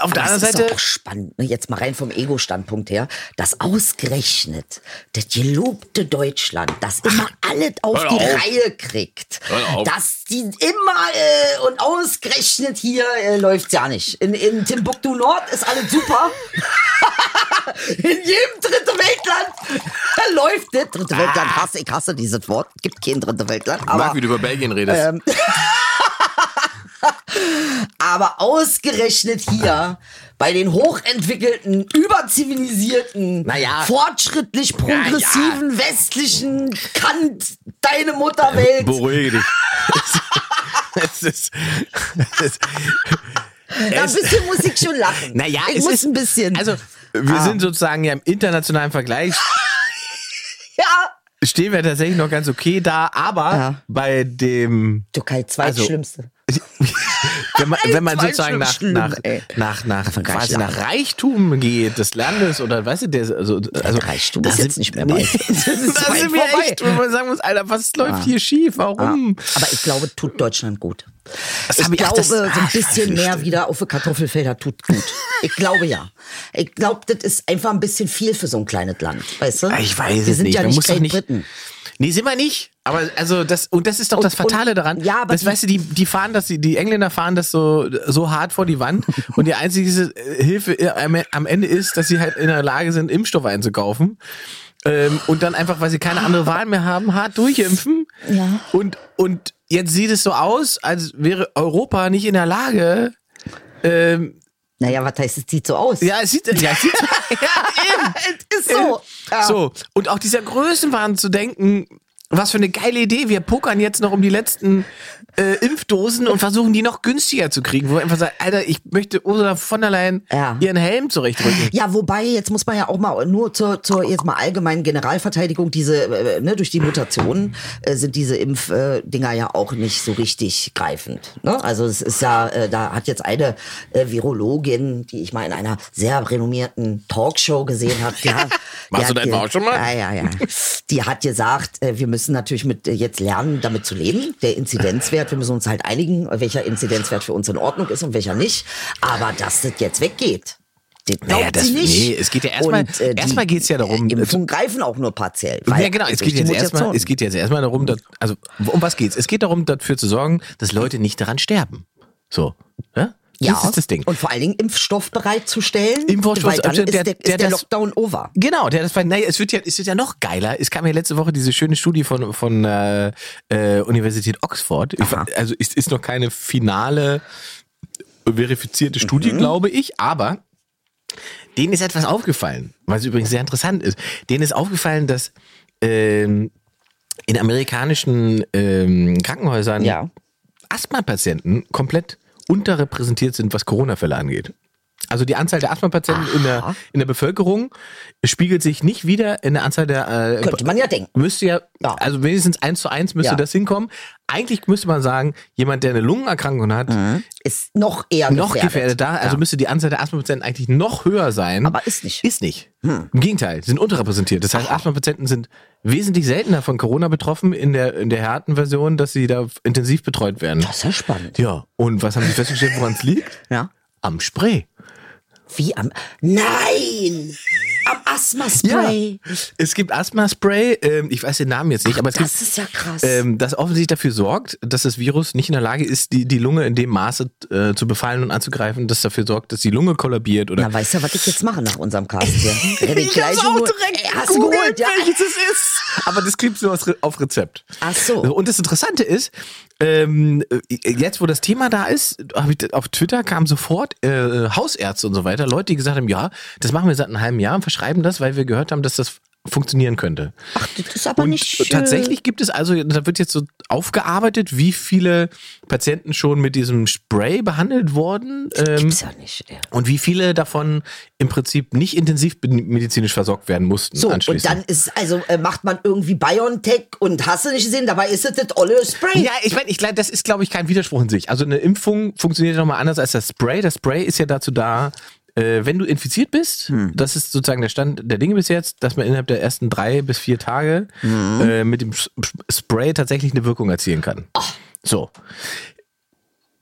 auf der anderen es ist Seite, doch auch spannend, ne? jetzt mal rein vom Ego-Standpunkt her, dass ausgerechnet das gelobte Deutschland, das immer alles auf hör die auf. Reihe kriegt, dass die immer äh, und ausgerechnet hier äh, läuft's ja nicht. In, in Timbuktu Nord ist alles super. in jedem dritte Weltland läuft das. Dritte Weltland hasse, ich hasse dieses Wort. Gibt kein dritte Weltland. ich Aber mag, wie du über Belgien redest. ähm, aber ausgerechnet hier bei den hochentwickelten, überzivilisierten, Naja. fortschrittlich progressiven westlichen Kant deine Mutterwelt. Beruhige dich. es ist, es ist, Da ein bisschen muss ich schon lachen. naja, ich muss ist, ein bisschen. Also, wir Ah. sind sozusagen ja im internationalen Vergleich ja. stehen wir tatsächlich noch ganz okay da, aber Ja. bei dem Türkei zweitschlimmste. Wenn man, wenn man sozusagen nach, schlimm, nach, nach, nach, quasi nach. Reichtum geht des Landes oder weißt du, der, also, also Reichtum da ist jetzt nicht mehr bei. Das ist da sind wir echt, wenn man sagen muss, Alter, was läuft hier schief? Warum? Aber ich glaube, tut Deutschland gut. Das ich ich- ach, glaube, das- so ein bisschen mehr stimmt. wieder auf die Kartoffelfelder tut gut. Ich glaube ja. Ich glaube, das ist einfach ein bisschen viel für so ein kleines Land. Weißt du? Ich weiß Wir es sind nicht. ja Man nicht muss doch Great nicht. Nee, sind wir nicht. Aber also das und das ist doch Und- das Fatale und- daran. ja, aber das die- weißt du, die die fahren das, die, die Engländer fahren das so so hart vor die Wand und die einzige äh, Hilfe äh, am- am Ende ist, dass sie halt in der Lage sind, Impfstoff einzukaufen. Ähm, und dann einfach, weil sie keine andere Wahl mehr haben, hart durchimpfen. Ja. Und, und jetzt sieht es so aus, als wäre Europa nicht in der Lage. Ähm, Naja, was heißt, es sieht so aus? ja, es sieht, ja, es sieht ja, eben. es ist so. Ja. So, und auch dieser Größenwahn zu denken, was für eine geile Idee, wir pokern jetzt noch um die letzten äh, Impfdosen und versuchen die noch günstiger zu kriegen, wo wir einfach sagen, Alter, ich möchte Ursula von der Leyen Ja. ihren Helm zurechtrücken. Ja, wobei, jetzt muss man ja auch mal nur zur, zur jetzt mal allgemeinen Generalverteidigung, diese, äh, ne, durch die Mutationen äh, sind diese Impfdinger Dinger ja auch nicht so richtig greifend. Ne? Also es ist ja, äh, da hat jetzt eine äh, Virologin, die ich mal in einer sehr renommierten Talkshow gesehen habe, die hat, die Warst du hat da etwa ge- auch schon mal? Ja, ja, ja. Die hat gesagt, äh, wir müssen natürlich mit äh, jetzt lernen, damit zu leben. Der Inzidenzwert, wir müssen uns halt einigen, welcher Inzidenzwert für uns in Ordnung ist und welcher nicht. Aber dass das jetzt weggeht. Das glaubt Naja, das- sie nicht. nee, es geht ja erstmal- Und, äh, die, erstmal geht's ja darum, äh, Impfungen greifen auch nur partiell. weil Ja, genau. Es geht, jetzt erstmal, es geht jetzt erstmal darum, dass, also, um was geht's? Es geht darum, dafür zu sorgen, dass Leute nicht daran sterben. So. Ja? Ja, Das ist das Ding. Und vor allen Dingen Impfstoff bereitzustellen, Impfstoff- weil dann also ist der- der, der ist der das- Lockdown over. Genau, der das war, naja, es wird ja, es wird ja noch geiler. Es kam ja letzte Woche diese schöne Studie von, von äh, äh, Universität Oxford. Aha. also es ist noch keine finale verifizierte Studie, glaube ich, aber denen ist etwas aufgefallen, was übrigens sehr interessant ist. Denen ist aufgefallen, dass ähm, in amerikanischen ähm, Krankenhäusern Ja. Asthma-Patienten komplett unterrepräsentiert sind, was Corona-Fälle angeht. Also die Anzahl der Asthma-Patienten in der, in der Bevölkerung spiegelt sich nicht wieder in der Anzahl der... Äh, Könnte man ja denken. Müsste ja, Ja. also wenigstens eins zu eins müsste Ja. das hinkommen. Eigentlich müsste man sagen, jemand, der eine Lungenerkrankung hat, Ist noch eher noch gefährdet. da. Also ja. müsste die Anzahl der Asthma-Patienten eigentlich noch höher sein. Aber ist nicht. Ist nicht. Im Gegenteil, sie sind unterrepräsentiert. Das heißt, Asthma-Patienten sind wesentlich seltener von Corona betroffen in der, in der harten Version, dass sie da intensiv betreut werden. Das ist ja spannend. Ja, und was haben sie festgestellt, woran es liegt? Ja. Am Spray. Wie am. Nein! Asthma-Spray. Es gibt Asthma-Spray, ähm, ich weiß den Namen jetzt nicht, aber es Das gibt, ist ja krass. ähm, das offensichtlich dafür sorgt, dass das Virus nicht in der Lage ist, die, die Lunge in dem Maße äh, zu befallen und anzugreifen, das dafür sorgt, dass die Lunge kollabiert oder Na, weißt du, was ich jetzt mache nach unserem Cast hier? Ja, Ich hab's auch direkt Ey, hast gegoogelt, geholt, ja? welches es ist. Aber das kriegst du auf Rezept. Ach so. Und das Interessante ist, ähm, jetzt wo das Thema da ist, ich, auf Twitter kamen sofort äh, Hausärzte und so weiter, Leute, die gesagt haben, ja, das machen wir seit einem halben Jahr und verschreiben das, weil wir gehört haben, dass das funktionieren könnte. Das ist aber Und nicht. äh, tatsächlich gibt es also, da wird jetzt so aufgearbeitet, wie viele Patienten schon mit diesem Spray behandelt wurden. Ähm, Gibt's ja nicht. Ey. und wie viele davon im Prinzip nicht intensiv medizinisch versorgt werden mussten So, und dann ist, also äh, macht man irgendwie BioNTech und hast du nicht gesehen, dabei ist es das olle Spray. ja, ich meine, ich, das ist, glaube ich, kein Widerspruch in sich. Also eine Impfung funktioniert nochmal anders als das Spray. Das Spray ist ja dazu da, äh, wenn du infiziert bist, das ist sozusagen der Stand der Dinge bis jetzt, dass man innerhalb der ersten drei bis vier Tage äh, mit dem Spray tatsächlich eine Wirkung erzielen kann. So.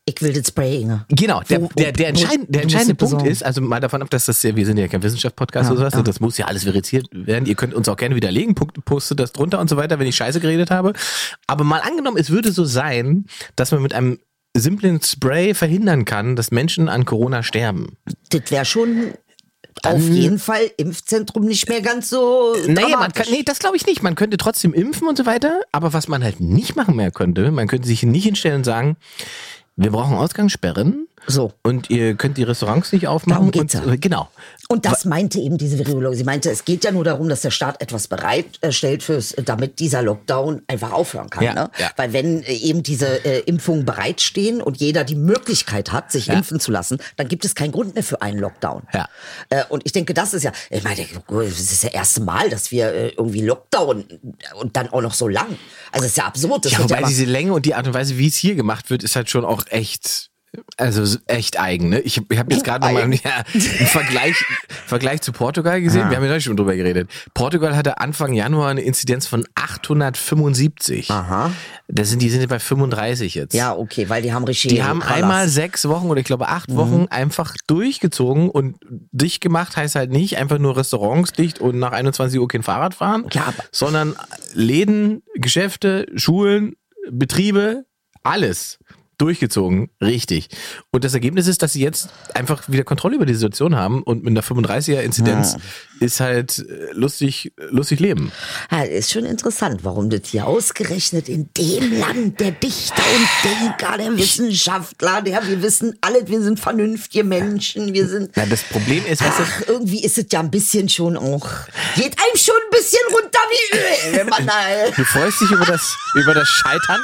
Ich will das Spray, Inge. Genau, der, der, der, entscheidende, der entscheidende Punkt besorgen? ist, also mal davon ab, dass das ja, wir sind ja kein Wissenschaftspodcast oder sowas, das muss ja alles verifiziert werden. Ihr könnt uns auch gerne widerlegen, postet das drunter und so weiter, wenn ich Scheiße geredet habe. Aber mal angenommen, es würde so sein, dass man mit einem simplen Spray verhindern kann, dass Menschen an Corona sterben. Das wäre schon auf jeden Fall Impfzentrum nicht mehr ganz so. Naja, man kann, nee, das glaube ich nicht. Man könnte trotzdem impfen und so weiter, aber was man halt nicht machen mehr könnte, man könnte sich nicht hinstellen und sagen, wir brauchen Ausgangssperren So. und ihr könnt die Restaurants nicht aufmachen. Darum geht's und, ja. Genau. Und das meinte eben diese Virologin. Sie meinte, es geht ja nur darum, dass der Staat etwas bereitstellt, fürs, damit dieser Lockdown einfach aufhören kann. Ja, ne? ja. Weil wenn äh, eben diese äh, Impfungen bereitstehen und jeder die Möglichkeit hat, sich Ja. impfen zu lassen, dann gibt es keinen Grund mehr für einen Lockdown. Ja. Äh, und ich denke, das ist ja, ich meine, es ist das erste Mal, dass wir äh, irgendwie Lockdown und dann auch noch so lang. Also es ist ja absurd. Das Ja, wobei diese Länge und die Art und Weise, wie es hier gemacht wird, ist halt schon auch echt. Also echt eigen, ne? Ich, ich habe jetzt gerade nochmal ja, einen Vergleich, Vergleich zu Portugal gesehen. Wir haben ja neulich schon drüber geredet. Portugal hatte Anfang Januar eine Inzidenz von 875. Aha. Das sind, die sind bei 35 jetzt. Ja, okay, weil die haben richtig. Die haben Colors. einmal sechs Wochen oder ich glaube acht Mhm. Wochen einfach durchgezogen und dicht gemacht heißt halt nicht einfach nur Restaurants dicht und nach 21 Uhr kein Fahrrad fahren, Ja, aber- sondern Läden, Geschäfte, Schulen, Betriebe, alles durchgezogen, richtig. Und das Ergebnis ist, dass sie jetzt einfach wieder Kontrolle über die Situation haben und mit einer 35er Inzidenz ist halt äh, lustig, lustig leben. Ja, ist schon interessant, warum das hier ausgerechnet in dem Land der Dichter und Denker, der Wissenschaftler, der wir wissen alle, wir sind vernünftige Menschen, wir sind. Na, das Problem ist, du, Ach, irgendwie ist es ja ein bisschen schon auch. Geht einem schon ein bisschen runter wie Öl, wenn man da du freust dich über das, über das Scheitern.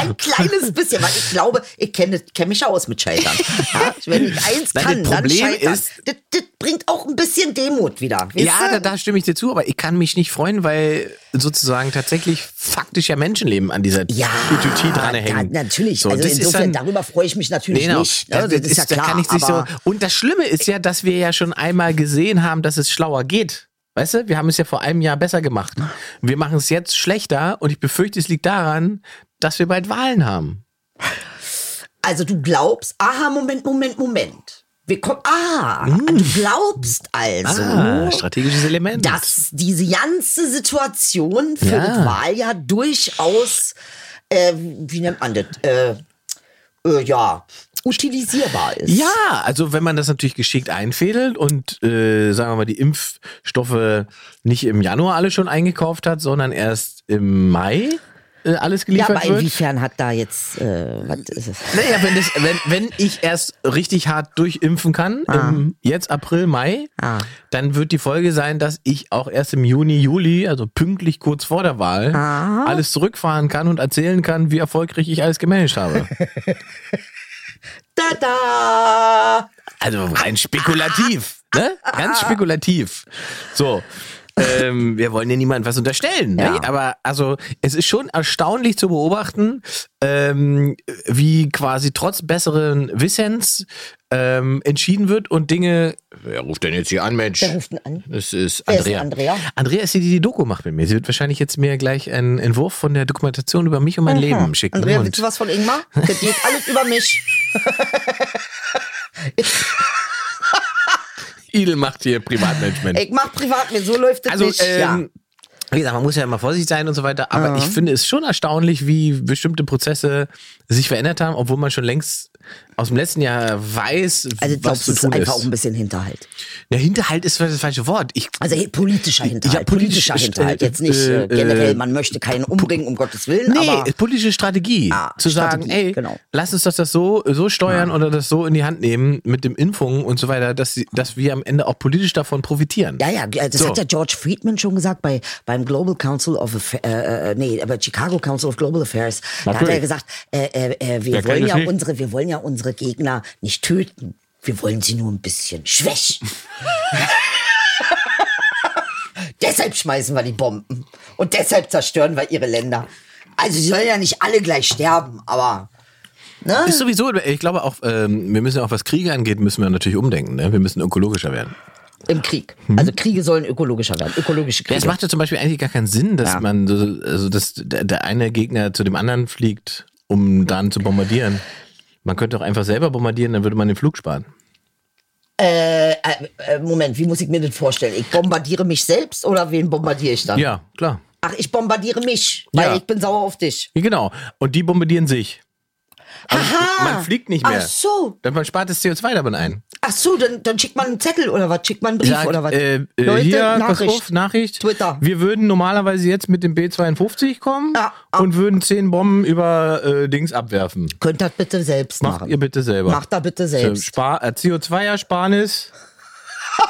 Ein kleines bisschen, weil ich glaube, ich kenne kenn mich aus mit Scheitern. Ja, wenn ich eins Nein, kann, das dann Problem scheitern. ist- das, das bringt auch ein bisschen Demut wieder. Ja, da, da stimme ich dir zu, aber ich kann mich nicht freuen, weil sozusagen tatsächlich faktisch ja Menschenleben an dieser Ja, Utopie dran hängen. Ja, natürlich. So, also insofern, dann- darüber freue ich mich natürlich Genau, nicht. Ne? das, Das, ist ja da klar. nicht so. Und das Schlimme ist ja, dass wir ja schon einmal gesehen haben, dass es schlauer geht. Weißt du, wir haben es ja vor einem Jahr besser gemacht. Wir machen es jetzt schlechter und ich befürchte, es liegt daran, dass wir bald Wahlen haben. also du glaubst, aha, Moment, Moment, Moment. Wir kommen, ah, du glaubst also, Ah, strategisches Element. dass diese ganze Situation für Ja. das Wahljahr durchaus, äh, wie nennt man das, äh, äh, ja, utilisierbar ist. Ja, also wenn man das natürlich geschickt einfädelt und äh, sagen wir mal die Impfstoffe nicht im Januar alle schon eingekauft hat, sondern erst im Mai äh, alles Ja, geliefert aber wird. inwiefern hat da jetzt, äh, was ist es? Naja, wenn, das, wenn, wenn ich erst richtig hart durchimpfen kann, im, jetzt April, Mai, Ah. dann wird die Folge sein, dass ich auch erst im Juni, Juli, also pünktlich kurz vor der Wahl, Ah. alles zurückfahren kann und erzählen kann, wie erfolgreich ich alles gemanagt habe. Da, da! Also rein spekulativ, ne? Ganz spekulativ. So. Ähm, wir wollen ja niemandem was unterstellen, ne? Ja. aber also es ist schon erstaunlich zu beobachten, ähm, wie quasi trotz besseren Wissens ähm, entschieden wird und Dinge. Wer ruft denn jetzt hier an, Mensch? Wer ruft denn an? Es ist Wer ist Andrea. Andrea? Andrea ist die, die die Doku macht mit mir. Sie wird wahrscheinlich jetzt mir gleich einen Entwurf von der Dokumentation über mich und mein Leben schicken. Andrea, und willst du was von Ingmar? Das geht alles über mich. Idel macht hier Privatmanagement. Ich mach privat mir, so läuft es Also, nicht. ja. ähm, wie gesagt, man muss ja immer vorsichtig sein und so weiter, aber ich finde es schon erstaunlich, wie bestimmte Prozesse sich verändert haben, obwohl man schon längst aus dem letzten Jahr weiß, Also was es zu ist tun einfach auch ein bisschen Hinterhalt. Der Hinterhalt ist das falsche Wort. Ich, Also hey, politischer Hinterhalt. Ja, politisch- politischer Hinterhalt. äh, Jetzt nicht äh, äh, generell, äh, man möchte keinen umbringen, um Gottes Willen, nee, aber politische Strategie. Ah, zu sagen, Strategie, ey, genau. lass uns das, das so, so steuern oder das so in die Hand nehmen mit dem Impfungen und so weiter, dass, sie, dass wir am Ende auch politisch davon profitieren. Ja, ja, das So. hat ja George Friedman schon gesagt bei, beim Global Council of Affa- äh, äh, nee, aber Chicago Council of Global Affairs. Da hat er gesagt, äh, äh, wir wollen ja unsere, wir wollen ja unsere Gegner nicht töten. Wir wollen sie nur ein bisschen schwächen. deshalb schmeißen wir die Bomben. Und deshalb zerstören wir ihre Länder. Also sie sollen ja nicht alle gleich sterben, aber ne? Ist sowieso, ich glaube auch, ähm, wir müssen auch, was Kriege angeht, müssen wir natürlich umdenken. Ne? Wir müssen ökologischer werden. im Krieg. Also Kriege sollen ökologischer werden. Ökologische Ja, Kriege. es macht ja zum Beispiel eigentlich gar keinen Sinn, dass Ja. man so, also dass der eine Gegner zu dem anderen fliegt, um dann zu bombardieren. Man könnte auch einfach selber bombardieren, dann würde man den Flug sparen. Äh, äh, Moment, wie muss ich mir das vorstellen? Ich bombardiere mich selbst oder wen bombardiere ich dann? Ja, klar. Ach, ich bombardiere mich, weil Ja. ich bin sauer auf dich. Genau. Und die bombardieren sich. Also man fliegt nicht mehr. Ach so. Dann man spart das CO2 davon ein. Ach so, dann, dann schickt man einen Zettel oder was? Schickt man einen Brief Sag, oder was? Äh, äh, Leute, hier, Nachricht. auf, Nachricht. Twitter. Wir würden normalerweise jetzt mit dem B52 kommen Ja, ah. und würden zehn Bomben über äh, Dings abwerfen. Könnt das bitte selbst Macht machen. ihr bitte selber. Macht da bitte Äh, selbst. Spar äh, CO2-Ersparnis.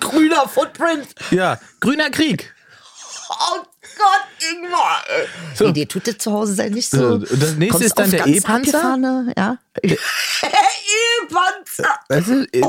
Grüner Footprint. Ja, grüner Krieg. Oh Gott, Ingmar. So. Nee, dir tut das zu Hause sein nicht so. So, das nächste ist dann der E-Panzer? Ja. E-Panzer. Weißt du, äh,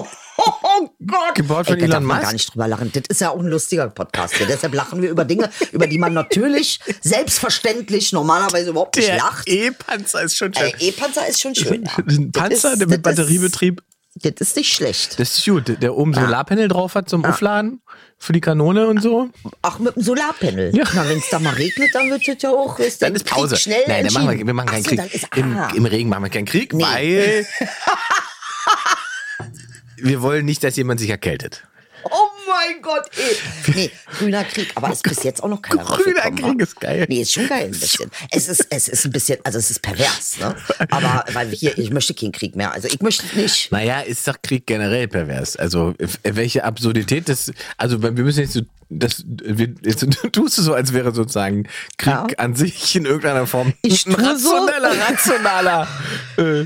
Oh Gott. Gebaut von Ey, Elon Musk? gar nicht drüber lachen. Das ist ja auch ein lustiger Podcast hier. Deshalb lachen wir über Dinge, über die man natürlich selbstverständlich normalerweise überhaupt nicht der lacht. E-Panzer ist schon schön. Äh, E-Panzer ist schon schön. Ja. Ein Das Panzer, ist- der mit das ist- Batteriebetrieb. Das ist nicht schlecht. Das ist gut. Der oben Solarpanel drauf hat zum Aufladen für die Kanone und so. Auch mit dem Solarpanel. Ja. Na, wenn es da mal regnet, dann wird es ja auch. Ist Dann ist Pause. Krieg schnell Nein, dann machen wir, wir machen Ach keinen so, Krieg. Ist, Im, ah. Im Regen machen wir keinen Krieg, Nee. weil wir wollen nicht, dass jemand sich erkältet. Oh mein Gott, ey. Nee, grüner Krieg, aber ist bis jetzt auch noch keiner Grüner Krieg ist geil. Nee, ist schon geil ein bisschen. Es ist, es ist ein bisschen, also es ist pervers, ne? Aber weil hier, ich möchte keinen Krieg mehr. Also ich möchte nicht. Naja, ist doch Krieg generell pervers. Also welche Absurdität das, also wir müssen jetzt so, das, wir, jetzt tust du so, als wäre sozusagen Krieg Ja. an sich in irgendeiner Form Ich ein tue so. rationaler, rationaler äh,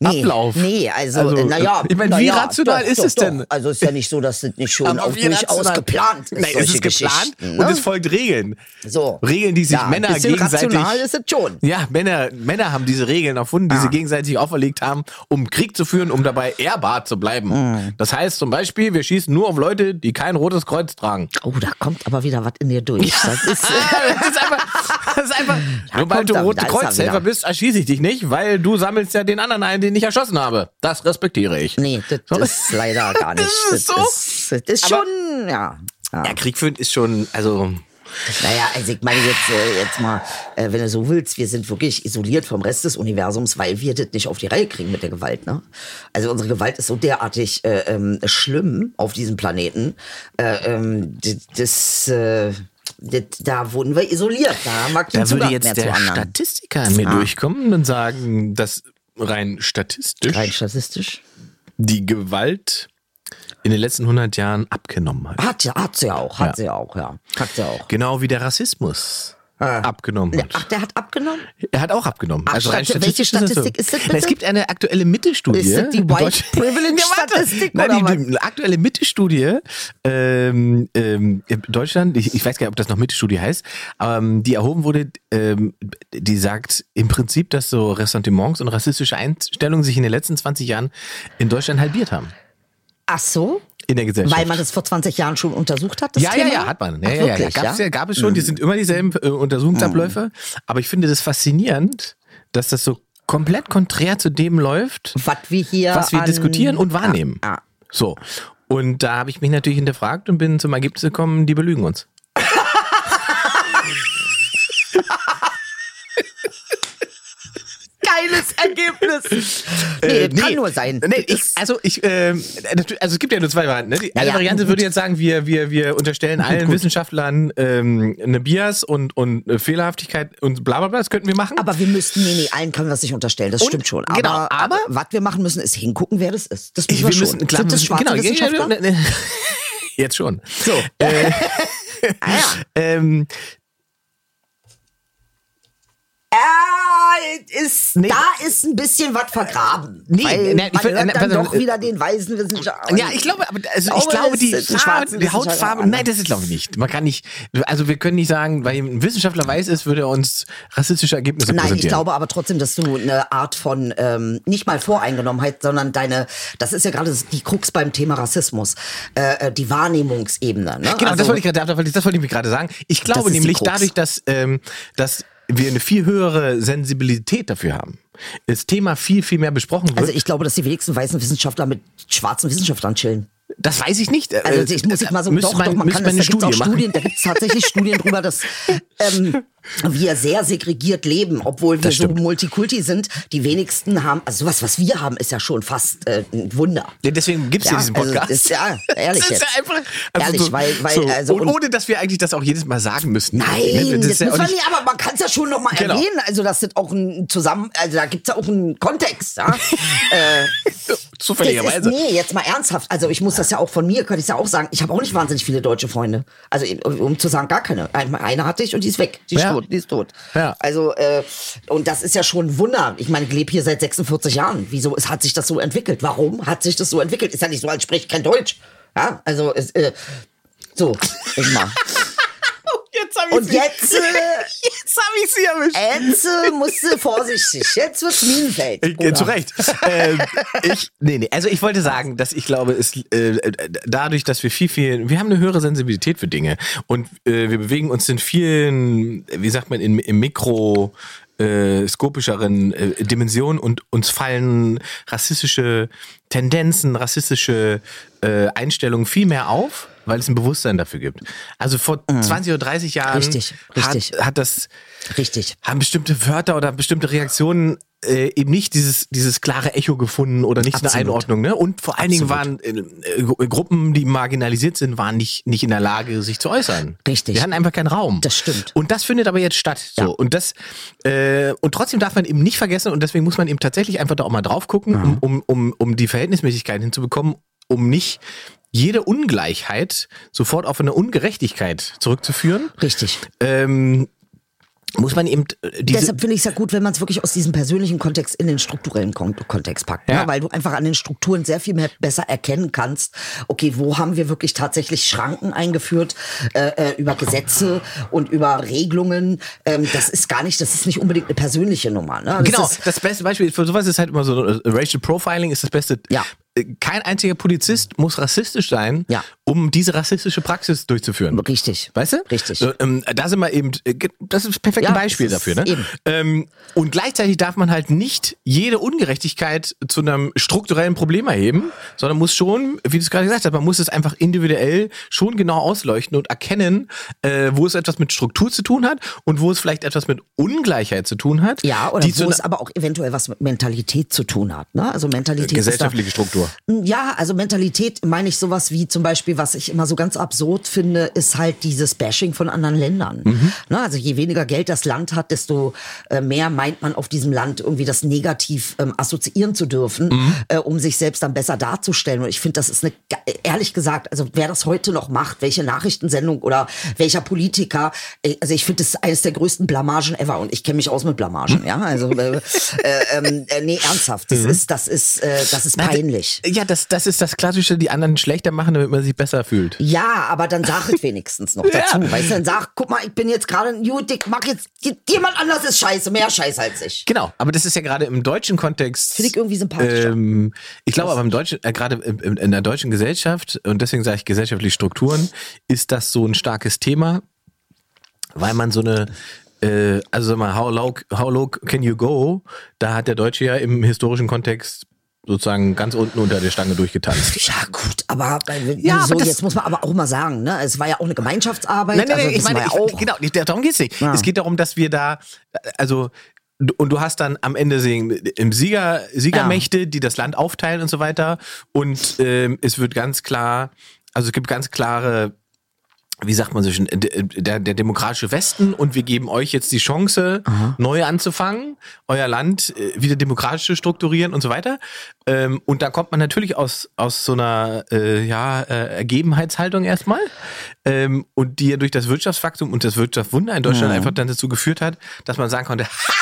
Nee, Ablauf. Nee, also, Also, naja. ich meine, na wie ja, rational doch, ist doch, es denn? Doch. Also ist ja nicht so, dass das nicht schon Aber auch durchaus geplant ist. Nein, es ist geplant Geschichten, und ne? es folgt Regeln. So. Regeln, die sich Ja, Männer gegenseitig. rational ist es schon. Ja, Männer, Männer haben diese Regeln erfunden, die Ja. sie gegenseitig auferlegt haben, um Krieg zu führen, um dabei ehrbar zu bleiben. Mhm. Das heißt zum Beispiel, wir schießen nur auf Leute, die kein rotes Kreuz tragen. Oh, da kommt aber wieder was in dir durch. Das ist, das ist einfach, das ist einfach sobald kommt du rote da er Kreuzhelfer bist, erschieße ich dich nicht, weil du sammelst ja den anderen ein, den ich erschossen habe. Das respektiere ich. nee, das So. ist leider gar nicht. Das ist so. ist, das ist Aber- schon, ja. ja. Ja, Krieg führen ist schon, also, Naja, also ich meine jetzt, äh, jetzt mal, äh, wenn du so willst, wir sind wirklich isoliert vom Rest des Universums, weil wir das nicht auf die Reihe kriegen mit der Gewalt. Ne? Also unsere Gewalt ist so derartig äh, ähm, schlimm auf diesem Planeten. Äh, ähm, das, äh, da wurden wir isoliert. Da keinen da würde jetzt der. Statistiker mir Ah. durchkommen und sagen, dass rein statistisch Rein statistisch. die Gewalt in den letzten 100 Jahren abgenommen hat. Hat, ja- hat sie auch, hat Ja. sie auch, ja. Hat sie auch. Genau wie der Rassismus Ah. abgenommen hat. Ach, der hat abgenommen? Er hat auch abgenommen. Ach, also rein Stati- welche statistisch ist das so. Statistik ist das Na, bitte? Es gibt eine aktuelle Mitte-Studie. Ist das die White Privilege. Statistik Nein, oder die, die aktuelle Mitte-Studie ähm, ähm, in Deutschland, ich, ich weiß gar nicht, ob das noch Mitte-Studie heißt, ähm, die erhoben wurde, ähm, die sagt im Prinzip, dass so Ressentiments und rassistische Einstellungen sich in den letzten 20 Jahren in Deutschland halbiert haben. Ach so? In der Gesellschaft. Weil man das vor 20 Jahren schon untersucht hat? Das Ja, Thema? ja, ja, hat man. Ja, Ach, ja, ja, ja. wirklich, Gab's ja? ja, gab es schon. Die sind immer dieselben äh, Untersuchungsabläufe. Aber ich finde das faszinierend, dass das so komplett konträr zu dem läuft, Was wir hier. was wir diskutieren und wahrnehmen. Ja, ja. So. Und da habe ich mich natürlich hinterfragt und bin zum Ergebnis gekommen, die belügen uns. Geiles Ergebnis. Nee, Äh, das kann nur sein. Nee, ich, also ich, natürlich- also es gibt ja nur zwei Varianten. Ne? Die eine ja, Variante gut. würde jetzt sagen, wir, wir, wir unterstellen allen Wissenschaftlern ähm, eine Bias und, und eine Fehlerhaftigkeit und bla bla bla. Das könnten wir machen. Aber wir müssten, nee, nee, allen können wir das nicht unterstellen, das Und- stimmt schon. Aber, genau, aber- was wir machen müssen, ist hingucken, wer das ist. Das müssen Ich- wir, wir schon. müssen, klar, Sind das schwarze genau, ja, ja, Wissenschaftler? ne, ne, Jetzt schon. So. ah, ja. Ähm, Ja, ist, Nee. da ist ein bisschen was vergraben. Nee, weil nee, ich man hört dann doch äh, wieder den weißen Wissenschaftler. Ja, ich glaube, aber also ich glaube, die, Farbe, die Hautfarbe, nein, das ist glaube ich nicht. Man kann nicht, also wir können nicht sagen, weil ein Wissenschaftler weiß ist, würde er uns rassistische Ergebnisse Nein, präsentieren. ich glaube aber trotzdem, dass du eine Art von ähm, nicht mal Voreingenommenheit, sondern deine, das ist ja gerade die Krux beim Thema Rassismus, äh, äh, die Wahrnehmungsebene. Ne? Genau, Also- das wollte ich gerade, das wollte ich, mir gerade sagen. Ich glaube nämlich dadurch, dass, ähm, dass wir eine viel höhere Sensibilität dafür haben, das Thema viel, viel mehr besprochen wird. Also ich glaube, dass die wenigsten weißen Wissenschaftler mit schwarzen Wissenschaftlern chillen. Das weiß ich nicht. Also ich muss ich mal so, müsste doch, man, doch, man kann man das, da machen. Studien, da gibt es tatsächlich Studien drüber, dass ähm, wir sehr segregiert leben, obwohl wir Das so. Multikulti sind. Die wenigsten haben, also sowas, was wir haben, ist ja schon fast äh, ein Wunder. Ja, deswegen gibt es Ja, hier diesen also Podcast. ist- ja, ehrlich Das ist jetzt. ja einfach. Ehrlich, weil- weil, also- und ohne, dass wir eigentlich das auch jedes Mal sagen müssten. Nein, Ne, das, ist ja muss man nicht- aber man kann es ja schon noch mal Genau. erwähnen. Also das ist auch ein Zusammen, also da gibt's ja auch einen Kontext. Ja? äh, Das ist, Zufälligerweise. nee, jetzt mal ernsthaft. Also ich muss das ja auch von mir, kann ich ja auch sagen. Ich habe auch nicht wahnsinnig viele deutsche Freunde. Also um zu sagen, gar keine. Ein- Eine hatte ich und die ist weg. Die ist Ja. tot. Die ist tot. Ja. Also äh, und das ist ja schon ein Wunder. Ich meine, ich lebe hier seit 46 Jahren. Wieso es hat sich das so entwickelt? Warum hat sich das so entwickelt? Ist ja nicht so, als spricht kein Deutsch. Ja, also es, äh, so, ich mal. Jetzt hab Und ich's- jetzt, äh, jetzt habe ich sie erwischt. Jetzt äh, musst du vorsichtig. Jetzt wird's Minenfeld. Äh, Bruder. Zu Recht. ähm, ich, nee, nee, also ich wollte sagen, dass ich glaube, es, äh, äh, dadurch, dass wir viel, viel, wir haben eine höhere Sensibilität für Dinge und äh, wir bewegen uns in vielen, wie sagt man, in, im Mikro, äh, skopischeren äh, Dimensionen und uns fallen rassistische Tendenzen, rassistische äh, Einstellungen viel mehr auf, weil es ein Bewusstsein dafür gibt. Also vor 20 oder 30 Jahren Mhm. Richtig, richtig. Hat, hat das Richtig. haben bestimmte Wörter oder bestimmte Reaktionen äh, eben nicht dieses, dieses klare Echo gefunden oder nicht Absolut. eine Einordnung. Ne? Und vor allen Dingen waren äh, Gruppen, die marginalisiert sind, waren nicht, nicht in der Lage, sich zu äußern. Richtig. Die hatten einfach keinen Raum. Das stimmt. Und das findet aber jetzt statt. So. Ja. Und das äh, und trotzdem darf man eben nicht vergessen, und deswegen muss man eben tatsächlich einfach da auch mal drauf gucken, um, um, um, um die Verhältnismäßigkeit hinzubekommen, um nicht jede Ungleichheit sofort auf eine Ungerechtigkeit zurückzuführen. Richtig. Ähm, muss man eben äh, diese Deshalb finde ich es ja gut, wenn man es wirklich aus diesem persönlichen Kontext in den strukturellen Kon Kontext packt. Ja. Ne? Weil du einfach an den Strukturen sehr viel mehr besser erkennen kannst, okay, wo haben wir wirklich tatsächlich Schranken eingeführt äh, äh, über Gesetze und über Regelungen. Ähm, das ist gar nicht, das ist nicht unbedingt eine persönliche Nummer. Ne? Das Genau, das beste Beispiel für sowas ist halt immer so, äh, Racial Profiling ist das Beste. Ja. Äh, Kein einziger Polizist muss rassistisch sein, Ja. um diese rassistische Praxis durchzuführen. Richtig. Weißt du? Richtig. So, ähm, da sind wir eben, äh, das ist das perfekte Ja, Beispiel dafür. Ne? Ähm, und gleichzeitig darf man halt nicht jede Ungerechtigkeit zu einem strukturellen Problem erheben, sondern muss schon, wie du es gerade gesagt hast, man muss es einfach individuell schon genau ausleuchten und erkennen, äh, wo es etwas mit Struktur zu tun hat und wo es vielleicht etwas mit Ungleichheit zu tun hat. Ja, oder wo es aber auch eventuell was mit Mentalität zu tun hat. Ne? Also Mentalität gesellschaftliche Struktur. Ja, also Mentalität meine ich sowas wie zum Beispiel, was ich immer so ganz absurd finde, ist halt dieses Bashing von anderen Ländern. Mhm. Ne? Also je weniger Geld das Land hat, desto äh, mehr meint man auf diesem Land irgendwie das negativ ähm, assoziieren zu dürfen, Mhm. äh, um sich selbst dann besser darzustellen. Und ich finde, das ist eine, ehrlich gesagt, also wer das heute noch macht, welche Nachrichtensendung oder welcher Politiker, äh, also ich finde, das ist eines der größten Blamagen ever. Und ich kenne mich aus mit Blamagen, ja. Also äh, äh, ähm, äh, nee, ernsthaft, das ist, das ist, das ist peinlich. Ja, das, das ist das Klassische, die anderen schlechter machen, damit man sich besser fühlt. Ja, aber dann sag es wenigstens noch dazu. Weißt du, dann sag, guck mal, ich bin jetzt gerade ein ich mach jetzt, jemand anders ist scheiße, mehr scheiße als ich. Genau, aber das ist ja gerade im deutschen Kontext. Finde ich irgendwie sympathischer. Ähm, ich glaube aber im deutschen, äh, gerade in, in in der deutschen Gesellschaft, und deswegen sage ich gesellschaftliche Strukturen, ist das so ein starkes Thema, weil man so eine, äh, also sag mal, how low, how low can you go? Da hat der Deutsche ja im historischen Kontext sozusagen ganz unten unter der Stange durchgetanzt. Ja, gut, aber, Ja, so, aber das- jetzt muss man aber auch mal sagen, ne? Es war ja auch eine Gemeinschaftsarbeit. Nein, nein, also nein, ich meine, ja ich, auch. genau, nicht- darum geht's nicht. Ja. Es geht darum, dass wir da, also und du hast dann am Ende sehen, im Sieger, Siegermächte, die das Land aufteilen und so weiter. Und ähm, es wird ganz klar, also es gibt ganz klare wie sagt man so schön, der, der demokratische Westen und wir geben euch jetzt die Chance, Aha. neu anzufangen, euer Land äh, wieder demokratisch zu strukturieren und so weiter. Ähm, und da kommt man natürlich aus, aus so einer äh, ja, äh, Ergebenheitshaltung erstmal. Ähm, und die ja durch das Wirtschaftswachstum und das Wirtschaftswunder in Deutschland mhm. einfach dann dazu geführt hat, dass man sagen konnte, ha!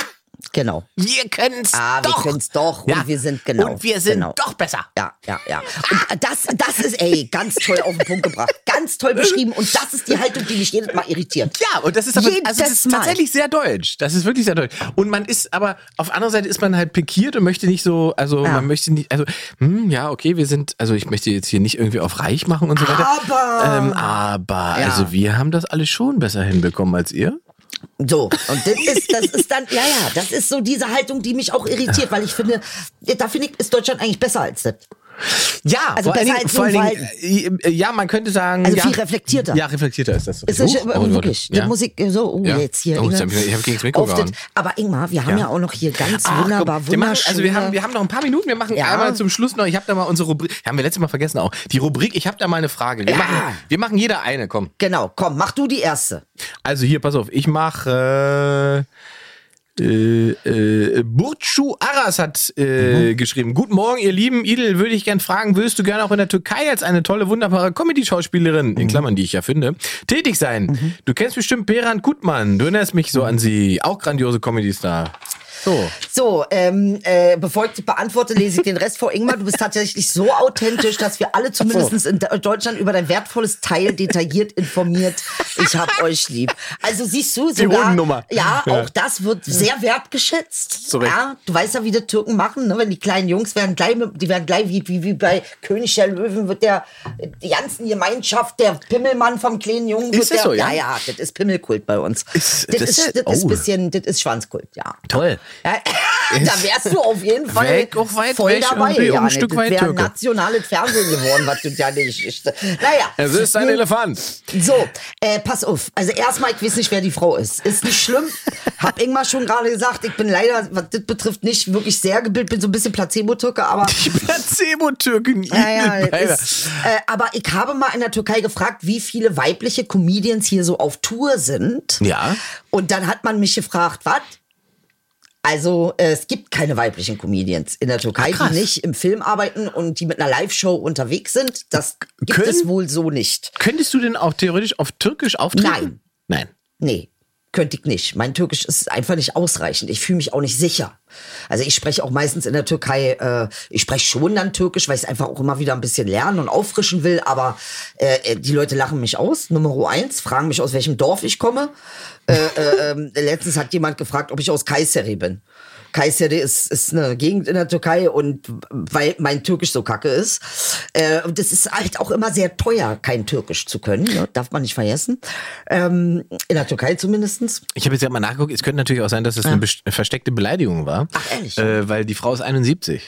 Genau. Wir können es ah, doch. wir können es doch. Ja. Und wir sind genau. Und wir sind genau. doch besser. Ja, ja, ja. Und das, das ist, ey, ganz toll auf den Punkt gebracht. Ganz toll beschrieben. Und das ist die Haltung, die mich jedes Mal irritiert. Ja, und das ist aber, also das ist tatsächlich sehr deutsch. Das ist wirklich sehr deutsch. Und man ist, aber auf anderer Seite ist man halt pikiert und möchte nicht so, also ja. man möchte nicht, also, hm, ja, okay, wir sind, also ich möchte jetzt hier nicht irgendwie auf reich machen und so weiter. Aber. Ähm, aber, ja. also wir haben das alles schon besser hinbekommen als ihr. So, und das ist, das ist dann, ja, ja, das ist so diese Haltung, die mich auch irritiert, weil ich finde, da finde ich, ist Deutschland eigentlich besser als das. Ja, also vor besser als vor allen Dingen, äh, ja, man könnte sagen, also ja, viel reflektierter. Ja, reflektierter ist das. Ist das uh, oh, wirklich? Ja. Musik so, oh, ja. jetzt hier. Oh, ich habe hab gegen das Mikro gehauen. Aber Ingmar, wir haben ja. ja, auch noch hier ganz Ach, wunderbar, komm, wir Also wir haben, wir haben noch ein paar Minuten. Wir machen ja. einmal zum Schluss noch. Ich habe da mal unsere Rubrik. Haben wir letztes Mal vergessen auch. Die Rubrik. Ich habe da mal eine Frage. Wir ja. machen, wir machen jeder eine. Komm. Genau. Komm, mach du die erste. Also hier, pass auf. Ich mache. Äh, äh, äh, Burcu Aras hat äh, mhm. geschrieben. Guten Morgen, ihr Lieben. Idel, würde ich gern fragen, würdest du gerne auch in der Türkei als eine tolle, wunderbare Comedy-Schauspielerin, mhm. in Klammern, die ich ja finde, tätig sein? Mhm. Du kennst bestimmt Beran Gutmann. Du erinnerst mich so an sie. Auch grandiose Comedy-Star. So, so ähm, äh, bevor ich beantworte, lese ich den Rest vor. Ingmar, du bist tatsächlich so authentisch, dass wir alle zumindest so. in Deutschland über dein wertvolles Teil detailliert informiert. Ich hab euch lieb. Also siehst du, sogar, Die ja, ja, auch das wird sehr wertgeschätzt. Zurecht. Ja, du weißt ja, wie die Türken machen, ne? wenn die kleinen Jungs werden gleich, die werden gleich wie, wie, wie bei König der Löwen wird der die ganzen Gemeinschaft, der Pimmelmann vom kleinen Jungen, ist der, so, ja? ja, ja, das ist Pimmelkult bei uns. Ist, das, das, ist, das oh. ist bisschen, das ist Schwanzkult, ja. Toll. Ja, da wärst du auf jeden Fall weg, auch weit voll weg, dabei. Ja, ein das Stück weit wäre nationales Fernsehen geworden, was du ja nicht. Naja. Es ist ein Elefant. So, äh, pass auf. Also erstmal, ich weiß nicht, wer die Frau ist. Ist nicht schlimm. Hab Ingmar schon gerade gesagt, ich bin leider, was das betrifft, nicht wirklich sehr gebildet, bin so ein bisschen Placebo-Türke, aber. Die Placebo-Türken. Ja, ja, ist, äh, aber ich habe mal in der Türkei gefragt, wie viele weibliche Comedians hier so auf Tour sind. Ja. Und dann hat man mich gefragt, was? Also äh, es gibt keine weiblichen Comedians in der Türkei, Ach, die nicht im Film arbeiten und die mit einer Live-Show unterwegs sind. Das gibt Können- es wohl so nicht. Könntest du denn auch theoretisch auf Türkisch auftreten? Nein. Nein. Nee, könnte ich nicht. Mein Türkisch ist einfach nicht ausreichend. Ich fühle mich auch nicht sicher. Also ich spreche auch meistens in der Türkei, äh, ich spreche schon dann Türkisch, weil ich es einfach auch immer wieder ein bisschen lernen und auffrischen will. Aber äh, die Leute lachen mich aus, Nummer eins, fragen mich, aus welchem Dorf ich komme. Äh, äh, ähm, letztens hat jemand gefragt, ob ich aus Kayseri bin. Kayseri ist, ist eine Gegend in der Türkei und weil mein Türkisch so kacke ist. Äh, und das ist halt auch immer sehr teuer, kein Türkisch zu können. Ne? Darf man nicht vergessen. Ähm, in der Türkei zumindestens. Ich habe jetzt ja mal nachgeguckt, es könnte natürlich auch sein, dass es eine best- versteckte Beleidigung war. Ach, ehrlich? Äh, weil die Frau ist 71.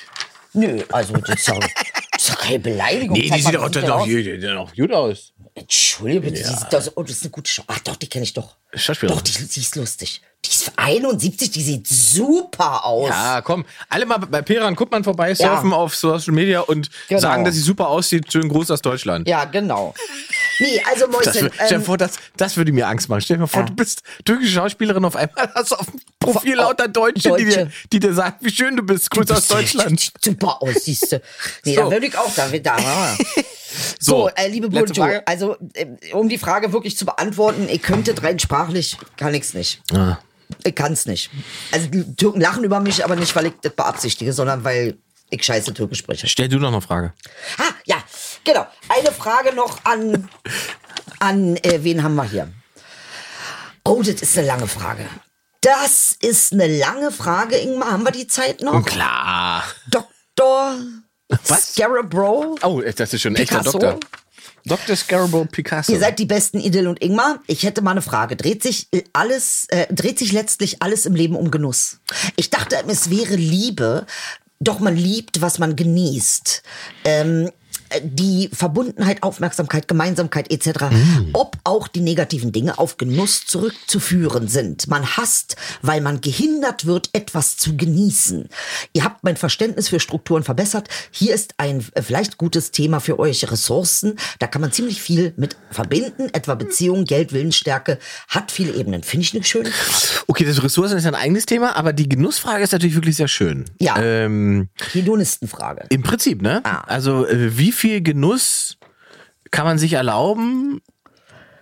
Nö, also das ist doch, das ist doch keine Beleidigung. Nee, die sieht doch, sieht aus? sieht doch gut aus. Entschuldige bitte, die ist, das, oh, das ist eine gute Show. Ach doch, die kenne ich doch. Schauspielerin. Doch, die, die ist lustig. Die ist 71, die sieht super aus. Ja, komm, alle mal bei Peran Kuppmann vorbei, surfen Ja. auf Social Media und Genau. sagen, dass sie super aussieht. Schönen Gruß aus Deutschland. Ja, genau. Nee, also Mäuschen, stell dir ähm, vor, das, das würde mir Angst machen. Stell dir mal vor, Ja. du bist türkische Schauspielerin auf einmal hast du auf dem Profil lauter Deutsche, Die, dir, Deutsche. die dir sagen, wie schön du bist. Grüß aus Deutschland. Super aus, siehst du. Nee, So. da würde ich auch da wieder. So, So, äh, liebe Burjo, also äh, um die Frage wirklich zu beantworten, ihr könntet rein sprachlich, kann ich's nicht. Ah. Ich kann's nicht. Also die Türken lachen über mich, aber nicht, weil ich das beabsichtige, sondern weil ich scheiße Türkisch spreche. Stell du noch eine Frage. Ah, ja, genau. Eine Frage noch an, an äh, wen haben wir hier? Oh, das ist eine lange Frage. Das ist eine lange Frage, Ingmar. Haben wir die Zeit noch? Klar. Dr. Was? Scarabro. Oh, das ist schon ein echter? Doktor. Dr. Scarabo Picasso. Ihr seid die besten Idil und Ingmar. Ich hätte mal eine Frage. Dreht sich äh, alles, äh, dreht sich letztlich alles im Leben um Genuss? Ich dachte, es wäre Liebe, doch man liebt, was man genießt. Ähm, äh, die Verbundenheit, Aufmerksamkeit, Gemeinsamkeit etc., ob auch die negativen Dinge auf Genuss zurückzuführen sind. Man hasst, weil man gehindert wird, etwas zu genießen. Ihr habt mein Verständnis für Strukturen verbessert. Hier ist ein äh, vielleicht gutes Thema für euch Ressourcen. Da kann man ziemlich viel mit verbinden, etwa Beziehungen, Geld, Willensstärke, hat viele Ebenen. Finde ich eine schöne Frage. Okay, das Ressourcen ist ein eigenes Thema, aber die Genussfrage ist natürlich wirklich sehr schön. Ja. Ähm, Hedonistenfrage. Im Prinzip, ne? Ah. Also, äh, wie viel Genuss kann man sich erlauben,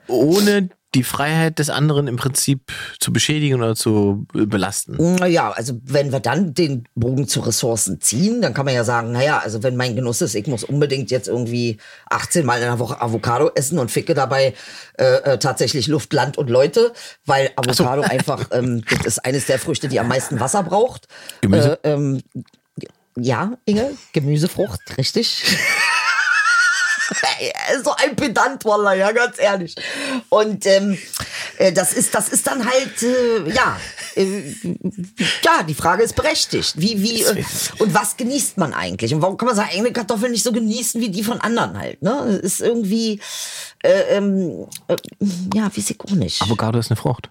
ohne die Freiheit des anderen im Prinzip zu beschädigen oder zu belasten? Naja, also wenn wir dann den Bogen zu Ressourcen ziehen, dann kann man ja sagen, naja, also wenn mein Genuss ist, ich muss unbedingt jetzt irgendwie 18 Mal in der Woche Avocado essen und ficke dabei äh, äh, tatsächlich Luft, Land und Leute, weil Avocado einfach, ähm, das ist eines der Früchte, die am meisten Wasser braucht. Gemüse? Äh, ähm, ja, Inge, Gemüsefrucht, richtig. Ist so ein Pedant, Wallah, ja, ganz ehrlich. Und ähm, äh, das ist, das ist dann halt, äh, ja, äh, ja, die Frage ist berechtigt. Wie, wie, äh, und was genießt man eigentlich? Und warum kann man seine eigene Kartoffel nicht so genießen wie die von anderen halt? Ne? Ist irgendwie, äh, ähm, äh, ja, ich auch nicht. Avocado ist eine Frucht.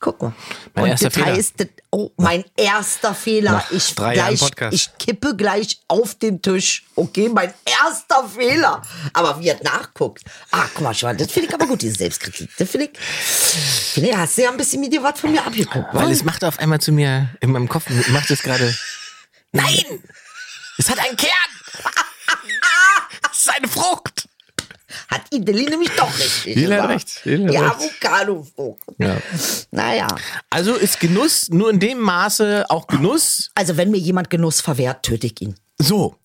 Guck mal. Mein und erster das Fehler. das- oh, mein erster Fehler. Nach ich, gleich, ich kippe gleich auf den Tisch. Okay, mein erster Fehler. Aber wie er nachguckt. Ah, guck mal, schon, das finde ich aber gut, diese Selbstkritik. Das finde ich, finde ich, hast du ja ein bisschen mit dir was von mir abgeguckt. Weil wa? es macht auf einmal zu mir, in meinem Kopf, macht es gerade, nein, es hat einen Kern. es ist eine Frucht. Hat Ideli nämlich doch richtig. Ideli hat recht, Die recht. Avocado-Frucht. Ja. Naja. Also ist Genuss nur in dem Maße auch Genuss? Also, wenn mir jemand Genuss verwehrt, töte ich ihn. So.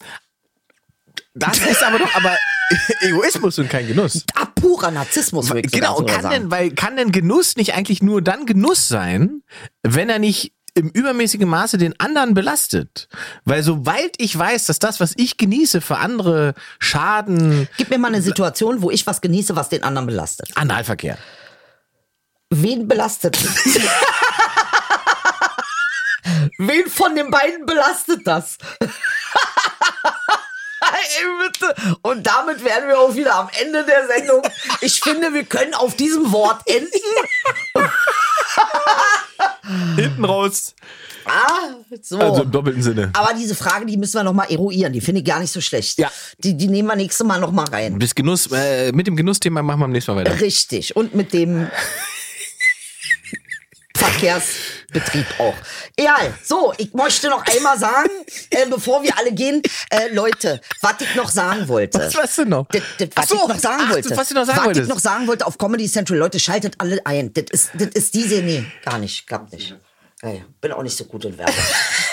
Das ist aber doch aber Egoismus und kein Genuss. Ah, purer Narzissmus, Genau, kann sagen. denn, weil kann denn Genuss nicht eigentlich nur dann Genuss sein, wenn er nicht im übermäßigen Maße den anderen belastet? Weil sobald ich weiß, dass das, was ich genieße, für andere Schaden, Gib mir mal eine Situation, wo ich was genieße, was den anderen belastet. Analverkehr. Wen belastet? Wen von den beiden belastet das? Und damit wären wir auch wieder am Ende der Sendung. Ich finde, wir können auf diesem Wort enden. Hinten raus. Ah, so. Also im doppelten Sinne. Aber diese Frage, die müssen wir noch mal eruieren. Die finde ich gar nicht so schlecht. Ja. Die, die nehmen wir nächstes Mal noch mal rein. Bis Genuss, äh, mit dem Genussthema machen wir am nächsten Mal weiter. Richtig. Und mit dem Verkehrsbetrieb auch. Egal. So, ich möchte noch einmal sagen, äh, bevor wir alle gehen, äh, Leute, was ich noch sagen wollte. Was, was denn noch? Das, das, was so, ich noch sagen ach, wollte. das, was du noch sagen was ich noch sagen wollte auf Comedy Central. Leute, schaltet alle ein. Das ist, das ist diese, nee, gar nicht, klappt nicht. Ja, ja, bin auch nicht so gut in Werbung.